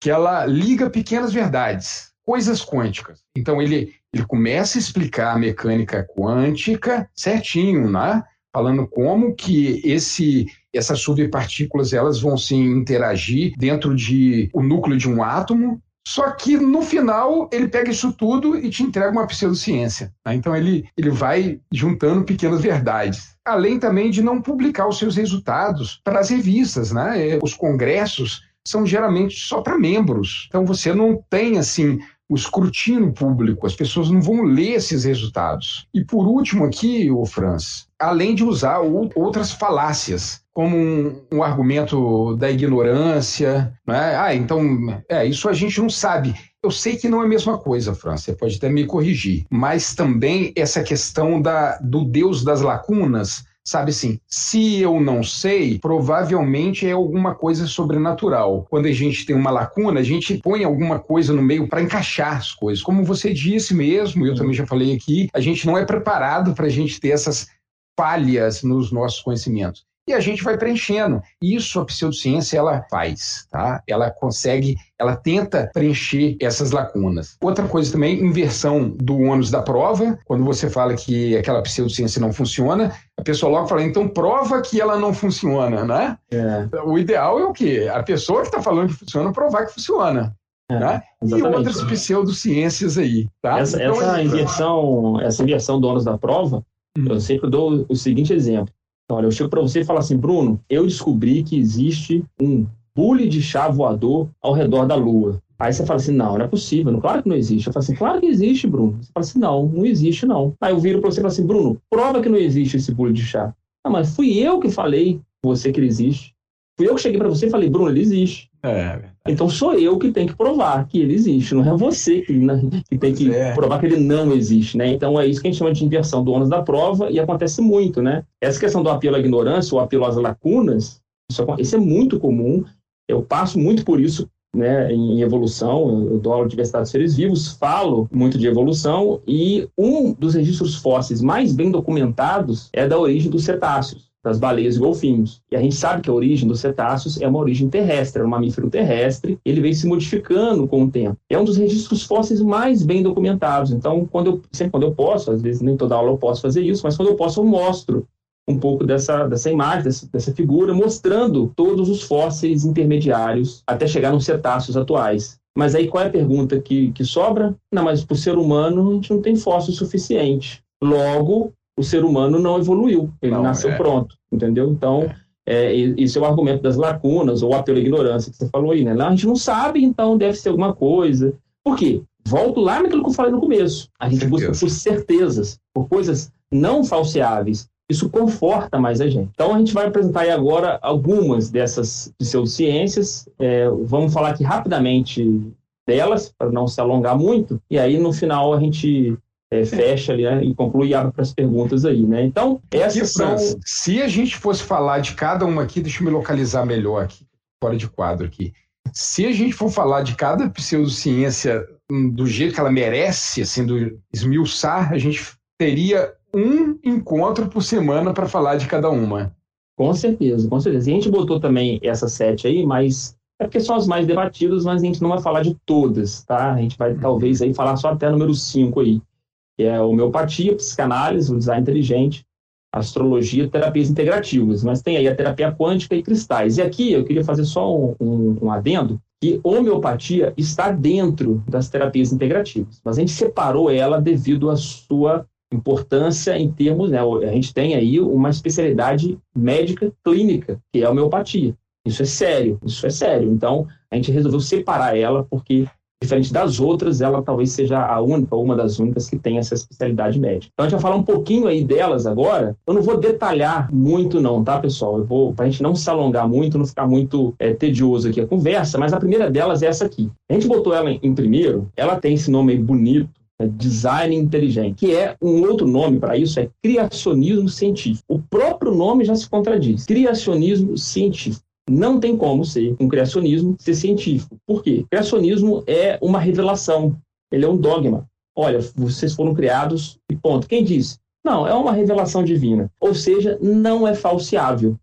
que ela liga pequenas verdades, coisas quânticas. Então ele, ele começa a explicar a mecânica quântica certinho, né? falando como que esse essas subpartículas elas vão se interagir dentro de o núcleo de um átomo. Só que no final ele pega isso tudo e te entrega uma pseudociência. Né? Então ele, ele vai juntando pequenas verdades. Além também de não publicar os seus resultados para as revistas, né? Os congressos são geralmente só para membros. Então você não tem assim o escrutínio público, as pessoas não vão ler esses resultados. E por último aqui, o Franz, além de usar outras falácias, como um, um argumento da ignorância, né? ah, então, é, isso a gente não sabe. Eu sei que não é a mesma coisa, França, você pode até me corrigir, mas também essa questão da, do Deus das lacunas, Sabe assim, se eu não sei, provavelmente é alguma coisa sobrenatural. Quando a gente tem uma lacuna, a gente põe alguma coisa no meio para encaixar as coisas. Como você disse mesmo, eu também já falei aqui, a gente não é preparado para a gente ter essas falhas nos nossos conhecimentos. E a gente vai preenchendo. Isso a pseudociência ela faz, tá? Ela consegue, ela tenta preencher essas lacunas. Outra coisa também, inversão do ônus da prova. Quando você fala que aquela pseudociência não funciona, a pessoa logo fala, então prova que ela não funciona, né? É. O ideal é o quê? A pessoa que está falando que funciona provar que funciona. É, né? E outras pseudociências aí. Tá? Essa, então, essa, é inversão, essa inversão do ônus da prova, uhum. eu sempre dou o seguinte exemplo. Olha, eu chego para você e falo assim, Bruno, eu descobri que existe um bule de chá voador ao redor da Lua. Aí você fala assim, não, não é possível, claro que não existe. Eu falo assim, claro que existe, Bruno. Você fala assim, não, não existe não. Aí eu viro para você e falo assim, Bruno, prova que não existe esse bule de chá. Ah, mas fui eu que falei você que ele existe. Fui eu que cheguei para você e falei, Bruno, ele existe. É, então sou eu que tenho que provar que ele existe, não é você que, né, que tem que é. provar que ele não existe, né? Então é isso que a gente chama de inversão do ônus da prova e acontece muito, né? Essa questão do apelo à ignorância ou apelo às lacunas, isso, isso é muito comum. Eu passo muito por isso né, em evolução, eu dou aula de diversidade de seres vivos, falo muito de evolução e um dos registros fósseis mais bem documentados é da origem dos cetáceos das baleias e golfinhos. E a gente sabe que a origem dos cetáceos é uma origem terrestre, é um mamífero terrestre, ele vem se modificando com o tempo. É um dos registros fósseis mais bem documentados. Então, quando eu, sempre quando eu posso, às vezes nem toda aula eu posso fazer isso, mas quando eu posso eu mostro um pouco dessa, dessa imagem, dessa, dessa figura, mostrando todos os fósseis intermediários até chegar nos cetáceos atuais. Mas aí qual é a pergunta que, que sobra? Não, mas para o ser humano a gente não tem fóssil suficiente. Logo, o ser humano não evoluiu, ele não, nasceu é. pronto, entendeu? Então, é. é. esse é o argumento das lacunas, ou apelo à ignorância que você falou aí, né? a gente não sabe, então deve ser alguma coisa. Por quê? Volto lá naquilo que eu falei no começo. A gente Certeza. busca por certezas, por coisas não falseáveis. Isso conforta mais a gente. Então, a gente vai apresentar aí agora algumas dessas pseudociências. É, vamos falar aqui rapidamente delas, para não se alongar muito, e aí no final a gente é, fecha ali, né, e conclui e abre para as perguntas aí, né? Então, essas são... Se a gente fosse falar de cada uma aqui, deixa eu me localizar melhor aqui, fora de quadro aqui. Se a gente for falar de cada pseudociência hum, do jeito que ela merece, assim, do esmiuçar, a gente teria um encontro por semana para falar de cada uma. Com certeza, com certeza. E a gente botou também essas sete aí, mas é porque são as mais debatidas, mas a gente não vai falar de todas, tá? A gente vai talvez aí falar só até número cinco aí que é homeopatia, psicanálise, o design inteligente, astrologia, terapias integrativas. Mas tem aí a terapia quântica e cristais. E aqui eu queria fazer só um, um, um adendo, que homeopatia está dentro das terapias integrativas, mas a gente separou ela devido à sua importância em termos, né, a gente tem aí uma especialidade médica clínica, que é a homeopatia. Isso é sério, isso é sério. Então, a gente resolveu separar ela porque diferente das outras, ela talvez seja a única, uma das únicas que tem essa especialidade médica. Então a gente vai falar um pouquinho aí delas agora. Eu não vou detalhar muito não, tá, pessoal? Eu vou, pra gente não se alongar muito, não ficar muito é, tedioso aqui a conversa, mas a primeira delas é essa aqui. A gente botou ela em, primeiro, ela tem esse nome aí bonito, é design inteligente, que é um outro nome para isso, é criacionismo científico. O próprio nome já se contradiz. Criacionismo científico. Não tem como ser um criacionismo ser científico. Por quê? Criacionismo é uma revelação, ele é um dogma. Olha, vocês foram criados e ponto. Quem disse? Não, é uma revelação divina. Ou seja, não é falseável.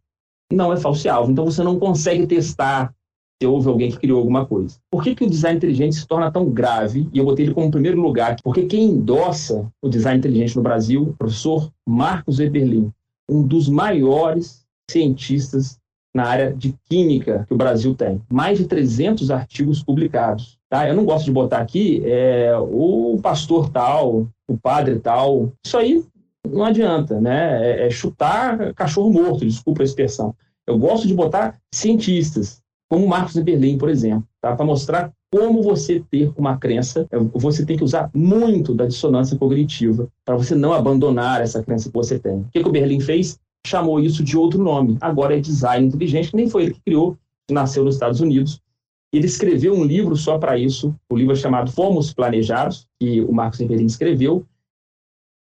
Não é falseável. Então você não consegue testar se houve alguém que criou alguma coisa. Por que, que o design inteligente se torna tão grave? E eu botei ele como primeiro lugar, porque quem endossa o design inteligente no Brasil, o professor Marcos Eberlin, um dos maiores cientistas na área de química que o Brasil tem. Mais de 300 artigos publicados. Tá? Eu não gosto de botar aqui é, o pastor tal, o padre tal. Isso aí não adianta, né? É, é chutar cachorro morto, desculpa a expressão. Eu gosto de botar cientistas, como Marcos Eberlin, por exemplo, tá? para mostrar como você ter uma crença, é, você tem que usar muito da dissonância cognitiva para você não abandonar essa crença que você tem. O que, que o Berlim fez? Chamou isso de outro nome. Agora é design inteligente, que nem foi ele que criou, nasceu nos Estados Unidos. Ele escreveu um livro só para isso, o livro é chamado Fomos Planejados, que o Marcos Eberin escreveu.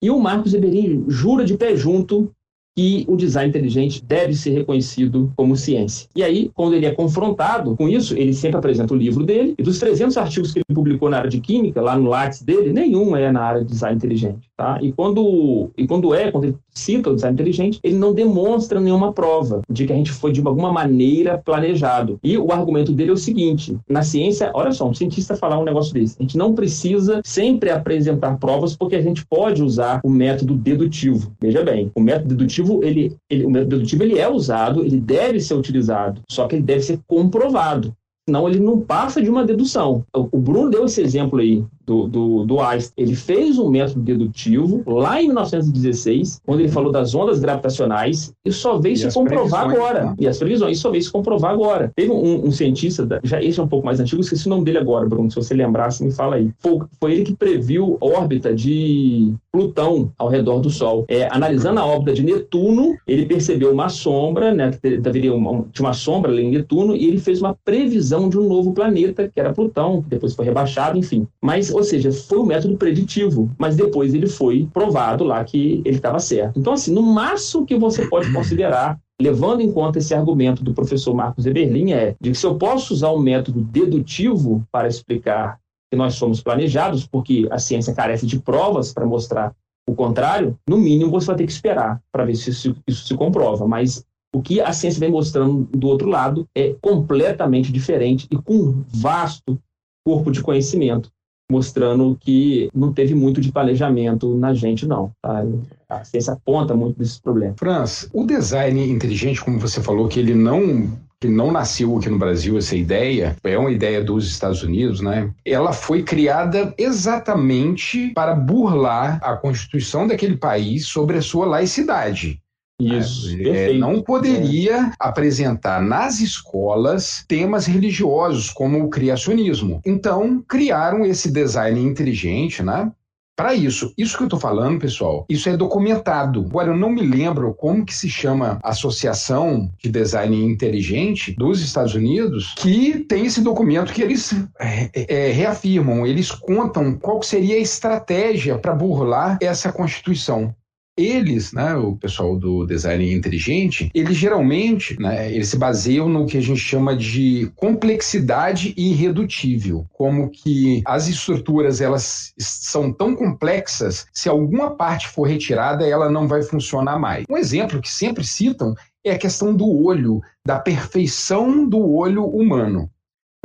E o Marcos Eberin jura de pé junto que o design inteligente deve ser reconhecido como ciência. E aí, quando ele é confrontado com isso, ele sempre apresenta o livro dele, e dos 300 artigos que ele publicou na área de química, lá no Lattes dele, nenhum é na área de design inteligente. Tá? E, quando, e quando é, quando ele cita o design inteligente, ele não demonstra nenhuma prova de que a gente foi de alguma maneira planejado. E o argumento dele é o seguinte: na ciência, olha só, um cientista falar um negócio desse, a gente não precisa sempre apresentar provas porque a gente pode usar o método dedutivo. Veja bem, o método dedutivo, ele, ele, o método dedutivo ele é usado, ele deve ser utilizado, só que ele deve ser comprovado. Senão ele não passa de uma dedução. O Bruno deu esse exemplo aí do, do, do Einstein. Ele fez um método dedutivo lá em 1916, quando ele falou das ondas gravitacionais, e só veio e se comprovar agora. Né? E as previsões, só veio se comprovar agora. Teve um, um, cientista, já esse é um pouco mais antigo, esqueci o nome dele agora, Bruno, se você lembrasse, me fala aí. Foi, foi ele que previu órbita de Plutão ao redor do Sol. É, analisando a órbita de Netuno, ele percebeu uma sombra, né, que deveria uma, tinha uma sombra ali em Netuno, e ele fez uma previsão de um novo planeta, que era Plutão, que depois foi rebaixado, enfim. Mas ou seja, foi um método preditivo, mas depois ele foi provado lá que ele estava certo. Então, assim, no máximo que você pode considerar levando em conta esse argumento do professor Marcos Eberlin, é de que se eu posso usar um método dedutivo para explicar que nós somos planejados, porque a ciência carece de provas para mostrar o contrário, no mínimo você vai ter que esperar para ver se isso, isso, se comprova. Mas o que a ciência vem mostrando do outro lado é completamente diferente e com um vasto corpo de conhecimento mostrando que não teve muito de planejamento na gente, não. Tá? A ciência aponta muito desses problemas. Franz, o design inteligente, como você falou, que ele não que não nasceu aqui no Brasil essa ideia, é uma ideia dos Estados Unidos, né? Ela foi criada exatamente para burlar a constituição daquele país sobre a sua laicidade. Isso. É, não poderia é. apresentar nas escolas temas religiosos como o criacionismo. Então, criaram esse design inteligente, né? Para isso, isso que eu estou falando, pessoal, isso é documentado. Agora, eu não me lembro como que se chama a Associação de Design Inteligente dos Estados Unidos, que tem esse documento que eles é, é, reafirmam, eles contam qual seria a estratégia para burlar essa Constituição eles, né, o pessoal do design inteligente, eles geralmente, né, eles se baseiam no que a gente chama de complexidade irredutível, como que as estruturas elas são tão complexas, se alguma parte for retirada, ela não vai funcionar mais. Um exemplo que sempre citam é a questão do olho, da perfeição do olho humano.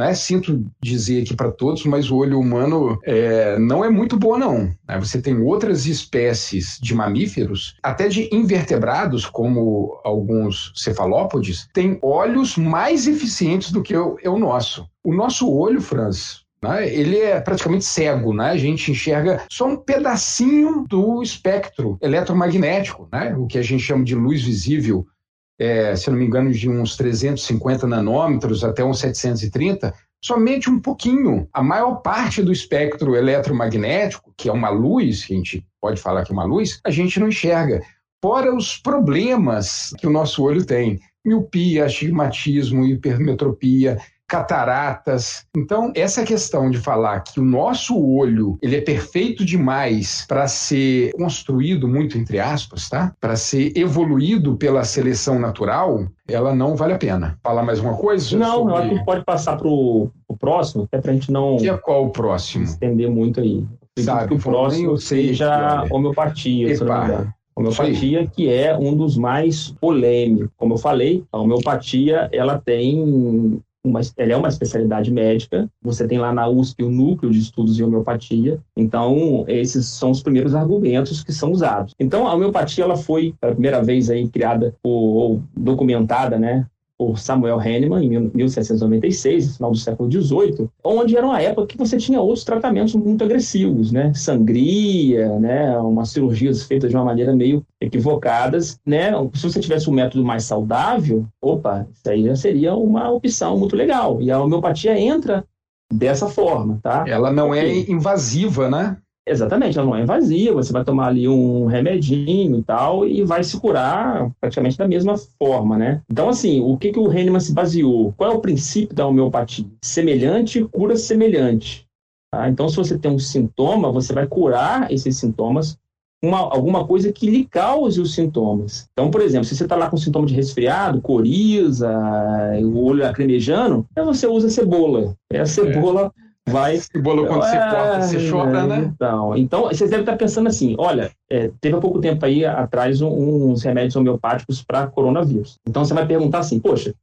Né? Sinto dizer aqui para todos, mas o olho humano é, não é muito bom, não. Né? Você tem outras espécies de mamíferos, até de invertebrados, como alguns cefalópodes, têm olhos mais eficientes do que o, é o nosso. O nosso olho, Franz, né? ele é praticamente cego, né? a gente enxerga só um pedacinho do espectro eletromagnético, né? o que a gente chama de luz visível é, se não me engano, de uns 350 nanômetros até uns 730, somente um pouquinho. A maior parte do espectro eletromagnético, que é uma luz, que a gente pode falar que é uma luz, a gente não enxerga. Fora os problemas que o nosso olho tem. Miopia, astigmatismo, hipermetropia, cataratas. Então, essa questão de falar que o nosso olho, ele é perfeito demais para ser construído muito entre aspas, tá? Para ser evoluído pela seleção natural, ela não vale a pena. Falar mais uma coisa? Não, sobre... eu acho que pode passar para o próximo, até para a gente não. Que é qual o próximo? Estender muito aí. Sabe, que o próximo seja homeopatia, se não me engano. Homeopatia, que é um dos mais polêmicos. Como eu falei, a homeopatia ela tem uma, ela é uma especialidade médica. Você tem lá na USP o núcleo de estudos em homeopatia. Então, esses são os primeiros argumentos que são usados. Então, a homeopatia ela foi pela primeira vez aí criada ou documentada, né, por Samuel Hahnemann, em 1796, no final do século XVIII, onde era uma época que você tinha outros tratamentos muito agressivos, né? Sangria, né? Umas cirurgias feitas de uma maneira meio equivocadas, né? Se você tivesse um método mais saudável, opa, isso aí já seria uma opção muito legal. E a homeopatia entra dessa forma, tá? Ela não é invasiva, né? Exatamente, ela não é invasiva, você vai tomar ali um remedinho e tal, e vai se curar praticamente da mesma forma, né? Então, assim, o que, que o Hahnemann se baseou? Qual é o princípio da homeopatia? Semelhante cura semelhante. Tá? Então, se você tem um sintoma, você vai curar esses sintomas uma, alguma coisa que lhe cause os sintomas. Então, por exemplo, se você está lá com sintoma de resfriado, coriza, o olho lacrimejando, você usa cebola. É a cebola... É vai. Cebola, quando você corta, você chora, né? Então, então, vocês devem estar pensando assim: olha, é, teve há pouco tempo aí atrás um, uns remédios homeopáticos para coronavírus. Então você vai perguntar assim: poxa,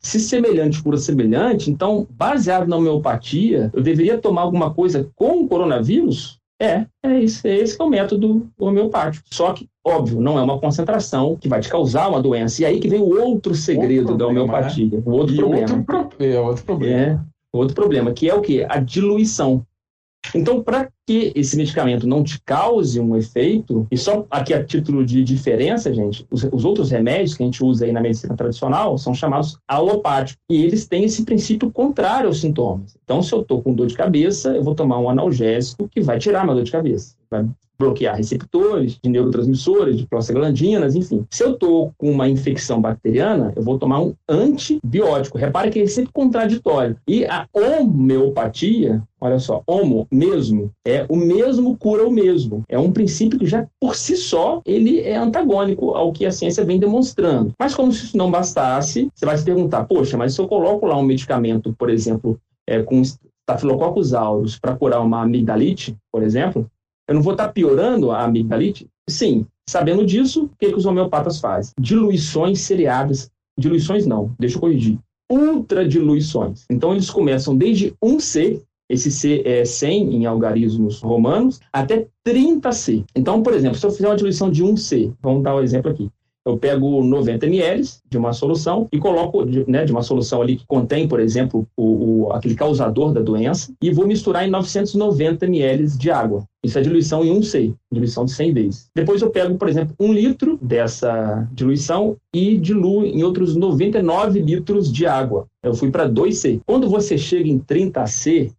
se semelhante cura semelhante, então, baseado na homeopatia, eu deveria tomar alguma coisa com o coronavírus? É, é esse, é esse que é o método homeopático. Só que, óbvio, não é uma concentração que vai te causar uma doença. E aí que vem o outro segredo outro problema, da homeopatia. Né? O outro e problema. Outro, pro... é, outro problema. É, outro problema, que é o quê? A diluição. Então, para que esse medicamento não te cause um efeito, e só aqui a título de diferença, gente, os, os, outros remédios que a gente usa aí na medicina tradicional são chamados alopáticos, e eles têm esse princípio contrário aos sintomas. Então, se eu estou com dor de cabeça, eu vou tomar um analgésico que vai tirar minha dor de cabeça, vai bloquear receptores de neurotransmissores, de prostaglandinas, enfim. Se eu estou com uma infecção bacteriana, eu vou tomar um antibiótico. Repare que é sempre contraditório. E a homeopatia, olha só, homo, mesmo, é o mesmo cura o mesmo. É um princípio que já por si só ele é antagônico ao que a ciência vem demonstrando. Mas como se isso não bastasse, você vai se perguntar, poxa, mas se eu coloco lá um medicamento, por exemplo, é, com Staphylococcus aureus para curar uma amigdalite, por exemplo, eu não vou estar piorando a amigdalite? Sim. Sabendo disso, o que, que os homeopatas fazem? Diluições seriadas. Diluições não, deixa eu corrigir. Ultradiluições. Então, eles começam desde 1C, esse C é 100 em algarismos romanos, até 30C. Então, por exemplo, se eu fizer uma diluição de 1C, vamos dar um exemplo aqui eu pego 90 ml de uma solução e coloco né, de uma solução ali que contém, por exemplo, o, o, aquele causador da doença e vou misturar em 990 ml de água. Isso é diluição em 1C, diluição de 100 vezes. Depois eu pego, por exemplo, um litro dessa diluição e diluo em outros 99 litros de água. Eu fui para 2C. Quando você chega em 30C,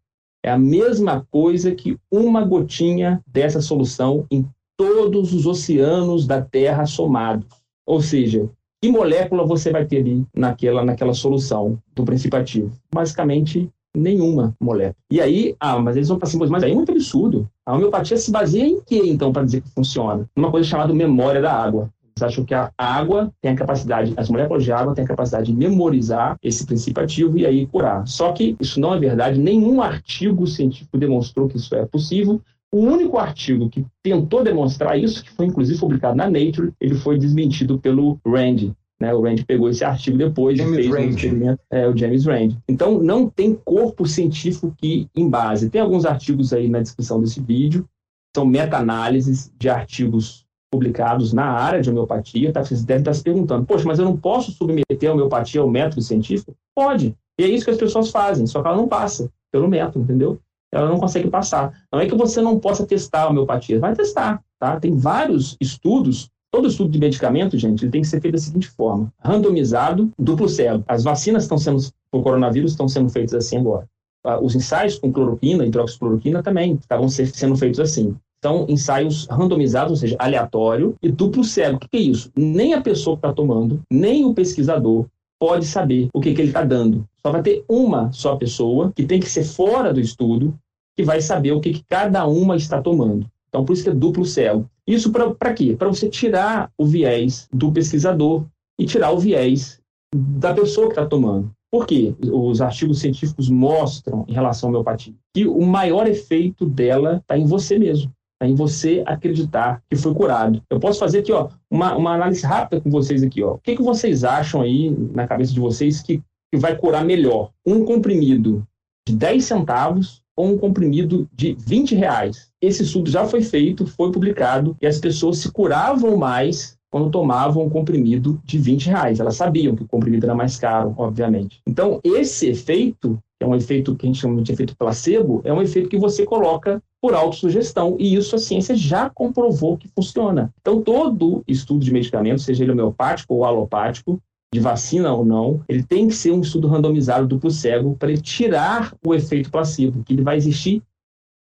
é a mesma coisa que uma gotinha dessa solução em todos os oceanos da Terra somados. Ou seja, que molécula você vai ter ali naquela, naquela solução do princípio ativo? Basicamente, nenhuma molécula. E aí, ah, mas eles vão para assim, mas aí é muito absurdo. A homeopatia se baseia em quê, então, para dizer que funciona? Uma coisa chamada memória da água. Acham que a água tem a capacidade, as moléculas de água têm a capacidade de memorizar esse princípio ativo e aí curar. Só que isso não é verdade, nenhum artigo científico demonstrou que isso é possível, o único artigo que tentou demonstrar isso, que foi inclusive publicado na Nature, ele foi desmentido pelo Rand. Né? O Rand pegou esse artigo depois James e fez Rand. um experimento. É, o James Rand. Então, não tem corpo científico que embase. Tem alguns artigos aí na descrição desse vídeo, são meta-análises de artigos publicados na área de homeopatia. Tá? Vocês devem estar se perguntando, poxa, mas eu não posso submeter a homeopatia ao método científico? Pode. E é isso que as pessoas fazem, só que ela não passa pelo método, entendeu? ela não consegue passar. Não é que você não possa testar a homeopatia, vai testar, tá? Tem vários estudos, todo estudo de medicamento, gente, ele tem que ser feito da seguinte forma, randomizado, duplo cego. As vacinas estão sendo, por coronavírus, estão sendo feitas assim agora. Ah, os ensaios com cloroquina, hidroxicloroquina também estavam sendo feitos assim. São ensaios randomizados, ou seja, aleatório e duplo cego. O que é isso? Nem a pessoa que está tomando, nem o pesquisador pode saber o que, que ele está dando. Só vai ter uma só pessoa, que tem que ser fora do estudo, que vai saber o que, que cada uma está tomando. Então, por isso que é duplo cego. Isso para quê? Para você tirar o viés do pesquisador e tirar o viés da pessoa que está tomando. Por quê? Os artigos científicos mostram, em relação à homeopatia, que o maior efeito dela está em você mesmo. Está em você acreditar que foi curado. Eu posso fazer aqui ó, uma, uma análise rápida com vocês aqui. Ó. O que, que vocês acham aí, na cabeça de vocês, que, que vai curar melhor? Um comprimido de 10 centavos ou um comprimido de 20 reais? Esse estudo já foi feito, foi publicado, e as pessoas se curavam mais quando tomavam um comprimido de 20 reais. Elas sabiam que o comprimido era mais caro, obviamente. Então, esse efeito, é um efeito que a gente chama de efeito placebo, é um efeito que você coloca por autossugestão, e isso a ciência já comprovou que funciona. Então, todo estudo de medicamento, seja ele homeopático ou alopático, de vacina ou não, ele tem que ser um estudo randomizado duplo cego para tirar o efeito placebo, que ele vai existir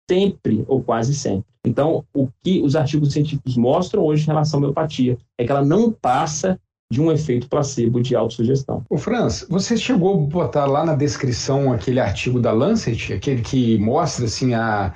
sempre ou quase sempre. Então, o que os artigos científicos mostram hoje em relação à homeopatia é que ela não passa de um efeito placebo de autossugestão. O Franz, você chegou a botar lá na descrição aquele artigo da Lancet, aquele que mostra assim a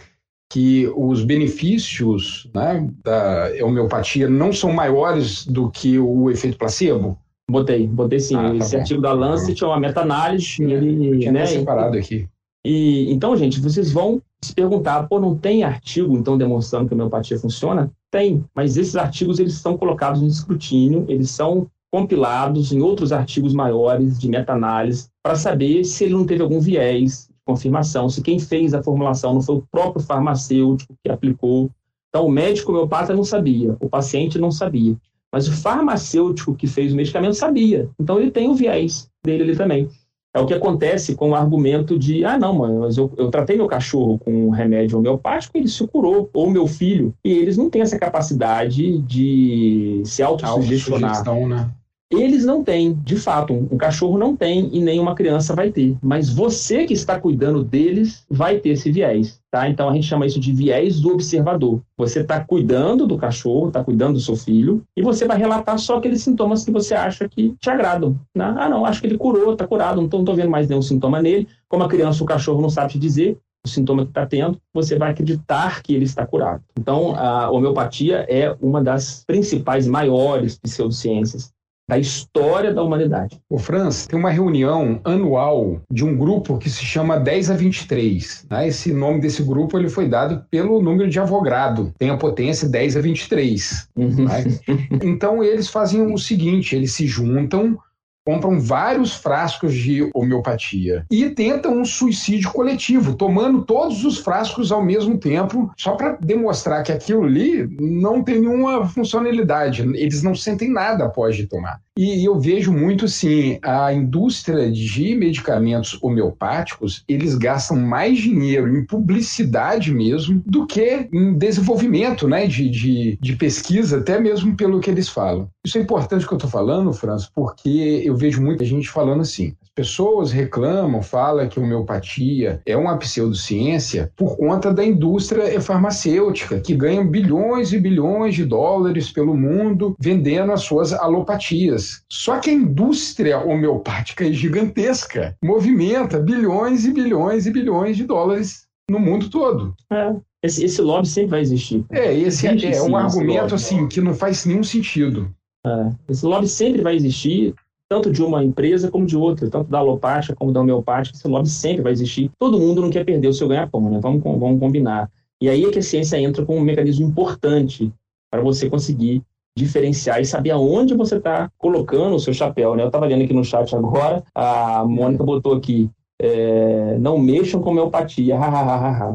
que os benefícios né, da homeopatia não são maiores do que o efeito placebo? Botei, botei sim. Ah, tá Esse bom. artigo da Lancet é uma meta-análise. Ele, Tinha né, separado aqui. E então, gente, vocês vão se perguntar, pô, não tem artigo então demonstrando que a homeopatia funciona? Tem, mas esses artigos eles são colocados no escrutínio, eles são compilados em outros artigos maiores de meta-análise para saber se ele não teve algum viés de confirmação, se quem fez a formulação não foi o próprio farmacêutico que aplicou. Então, o médico homeopata não sabia, o paciente não sabia, mas o farmacêutico que fez o medicamento sabia. Então, ele tem o viés dele ali também. É o que acontece com o argumento de, ah, não, mano, mas eu, eu tratei meu cachorro com um remédio homeopático e ele se curou, ou meu filho, e eles não têm essa capacidade de se autossugestionar. Auto né? Eles não têm, de fato, um, cachorro não tem e nenhuma criança vai ter. Mas você que está cuidando deles vai ter esse viés, tá? Então a gente chama isso de viés do observador. Você está cuidando do cachorro, está cuidando do seu filho e você vai relatar só aqueles sintomas que você acha que te agradam. Né? Ah, não, acho que ele curou, está curado, não estou vendo mais nenhum sintoma nele. Como a criança, o cachorro não sabe te dizer, o sintoma que está tendo, você vai acreditar que ele está curado. Então, a homeopatia é uma das principais, maiores pseudociências da história da humanidade. O Franz, tem uma reunião anual de um grupo que se chama 10 a 23. Né? Esse nome desse grupo ele foi dado pelo número de Avogadro, tem a potência 10 a 23. Uhum. Né? Então eles fazem o seguinte, eles se juntam compram vários frascos de homeopatia e tentam um suicídio coletivo, tomando todos os frascos ao mesmo tempo, só para demonstrar que aquilo ali não tem nenhuma funcionalidade, eles não sentem nada após de tomar. E eu vejo muito sim, a indústria de medicamentos homeopáticos, eles gastam mais dinheiro em publicidade mesmo do que em desenvolvimento né, de, de, de pesquisa, até mesmo pelo que eles falam. Isso é importante que eu estou falando, Franz, porque eu vejo muita gente falando assim. As pessoas reclamam, falam que homeopatia é uma pseudociência por conta da indústria farmacêutica, que ganha bilhões e bilhões de dólares pelo mundo vendendo as suas alopatias. Só que a indústria homeopática é gigantesca, movimenta bilhões e bilhões e bilhões de dólares no mundo todo. É. Esse, esse lobby sempre vai existir. É, esse é, é um argumento assim que não faz nenhum sentido. É. Esse lobby sempre vai existir, tanto de uma empresa como de outra, tanto da alopática como da homeopática, esse lobby sempre vai existir. Todo mundo não quer perder o seu ganha-pão, né? Vamos, vamos combinar. E aí é que a ciência entra com um mecanismo importante para você conseguir diferenciar e saber aonde você está colocando o seu chapéu. Né? Eu estava lendo aqui no chat agora, a Mônica botou aqui, é, não mexam com homeopatia.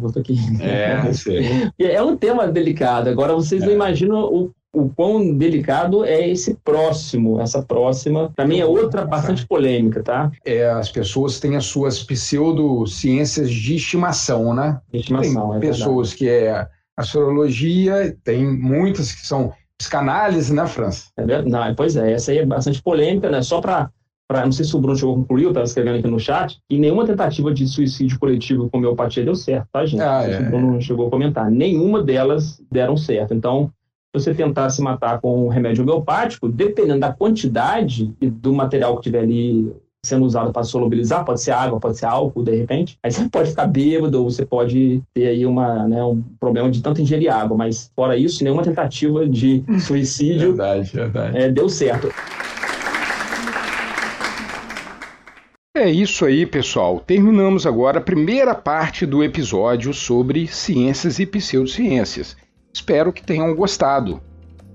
botou aqui. É, é um tema delicado. Agora, vocês é. não imaginam o, o quão delicado é esse próximo, essa próxima. Para mim é outra bastante polêmica, tá? É, as pessoas têm as suas pseudociências de estimação, né? De estimação, tem é pessoas verdade. que é astrologia, tem muitas que são psicanálise, né, França? É não, pois é, essa aí é bastante polêmica, né? Só para não sei se o Bruno chegou a concluir, eu estava escrevendo aqui no chat, e nenhuma tentativa de suicídio coletivo com homeopatia deu certo, tá, gente? Ah, é. O Bruno chegou a comentar. Nenhuma delas deram certo. Então, você tentar se matar com um remédio homeopático, dependendo da quantidade e do material que tiver ali sendo usado para solubilizar, pode ser água, pode ser álcool, de repente. Aí você pode ficar bêbado, ou você pode ter aí uma, né, um problema de tanto ingerir água, mas fora isso, nenhuma tentativa de suicídio verdade, verdade. É, deu certo. É isso aí, pessoal. Terminamos agora a primeira parte do episódio sobre ciências e pseudociências. Espero que tenham gostado.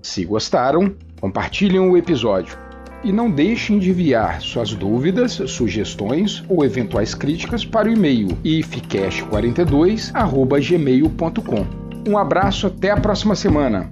Se gostaram, compartilhem o episódio e não deixem de enviar suas dúvidas, sugestões ou eventuais críticas para o e-mail ifcast42@gmail.com. Um abraço até a próxima semana.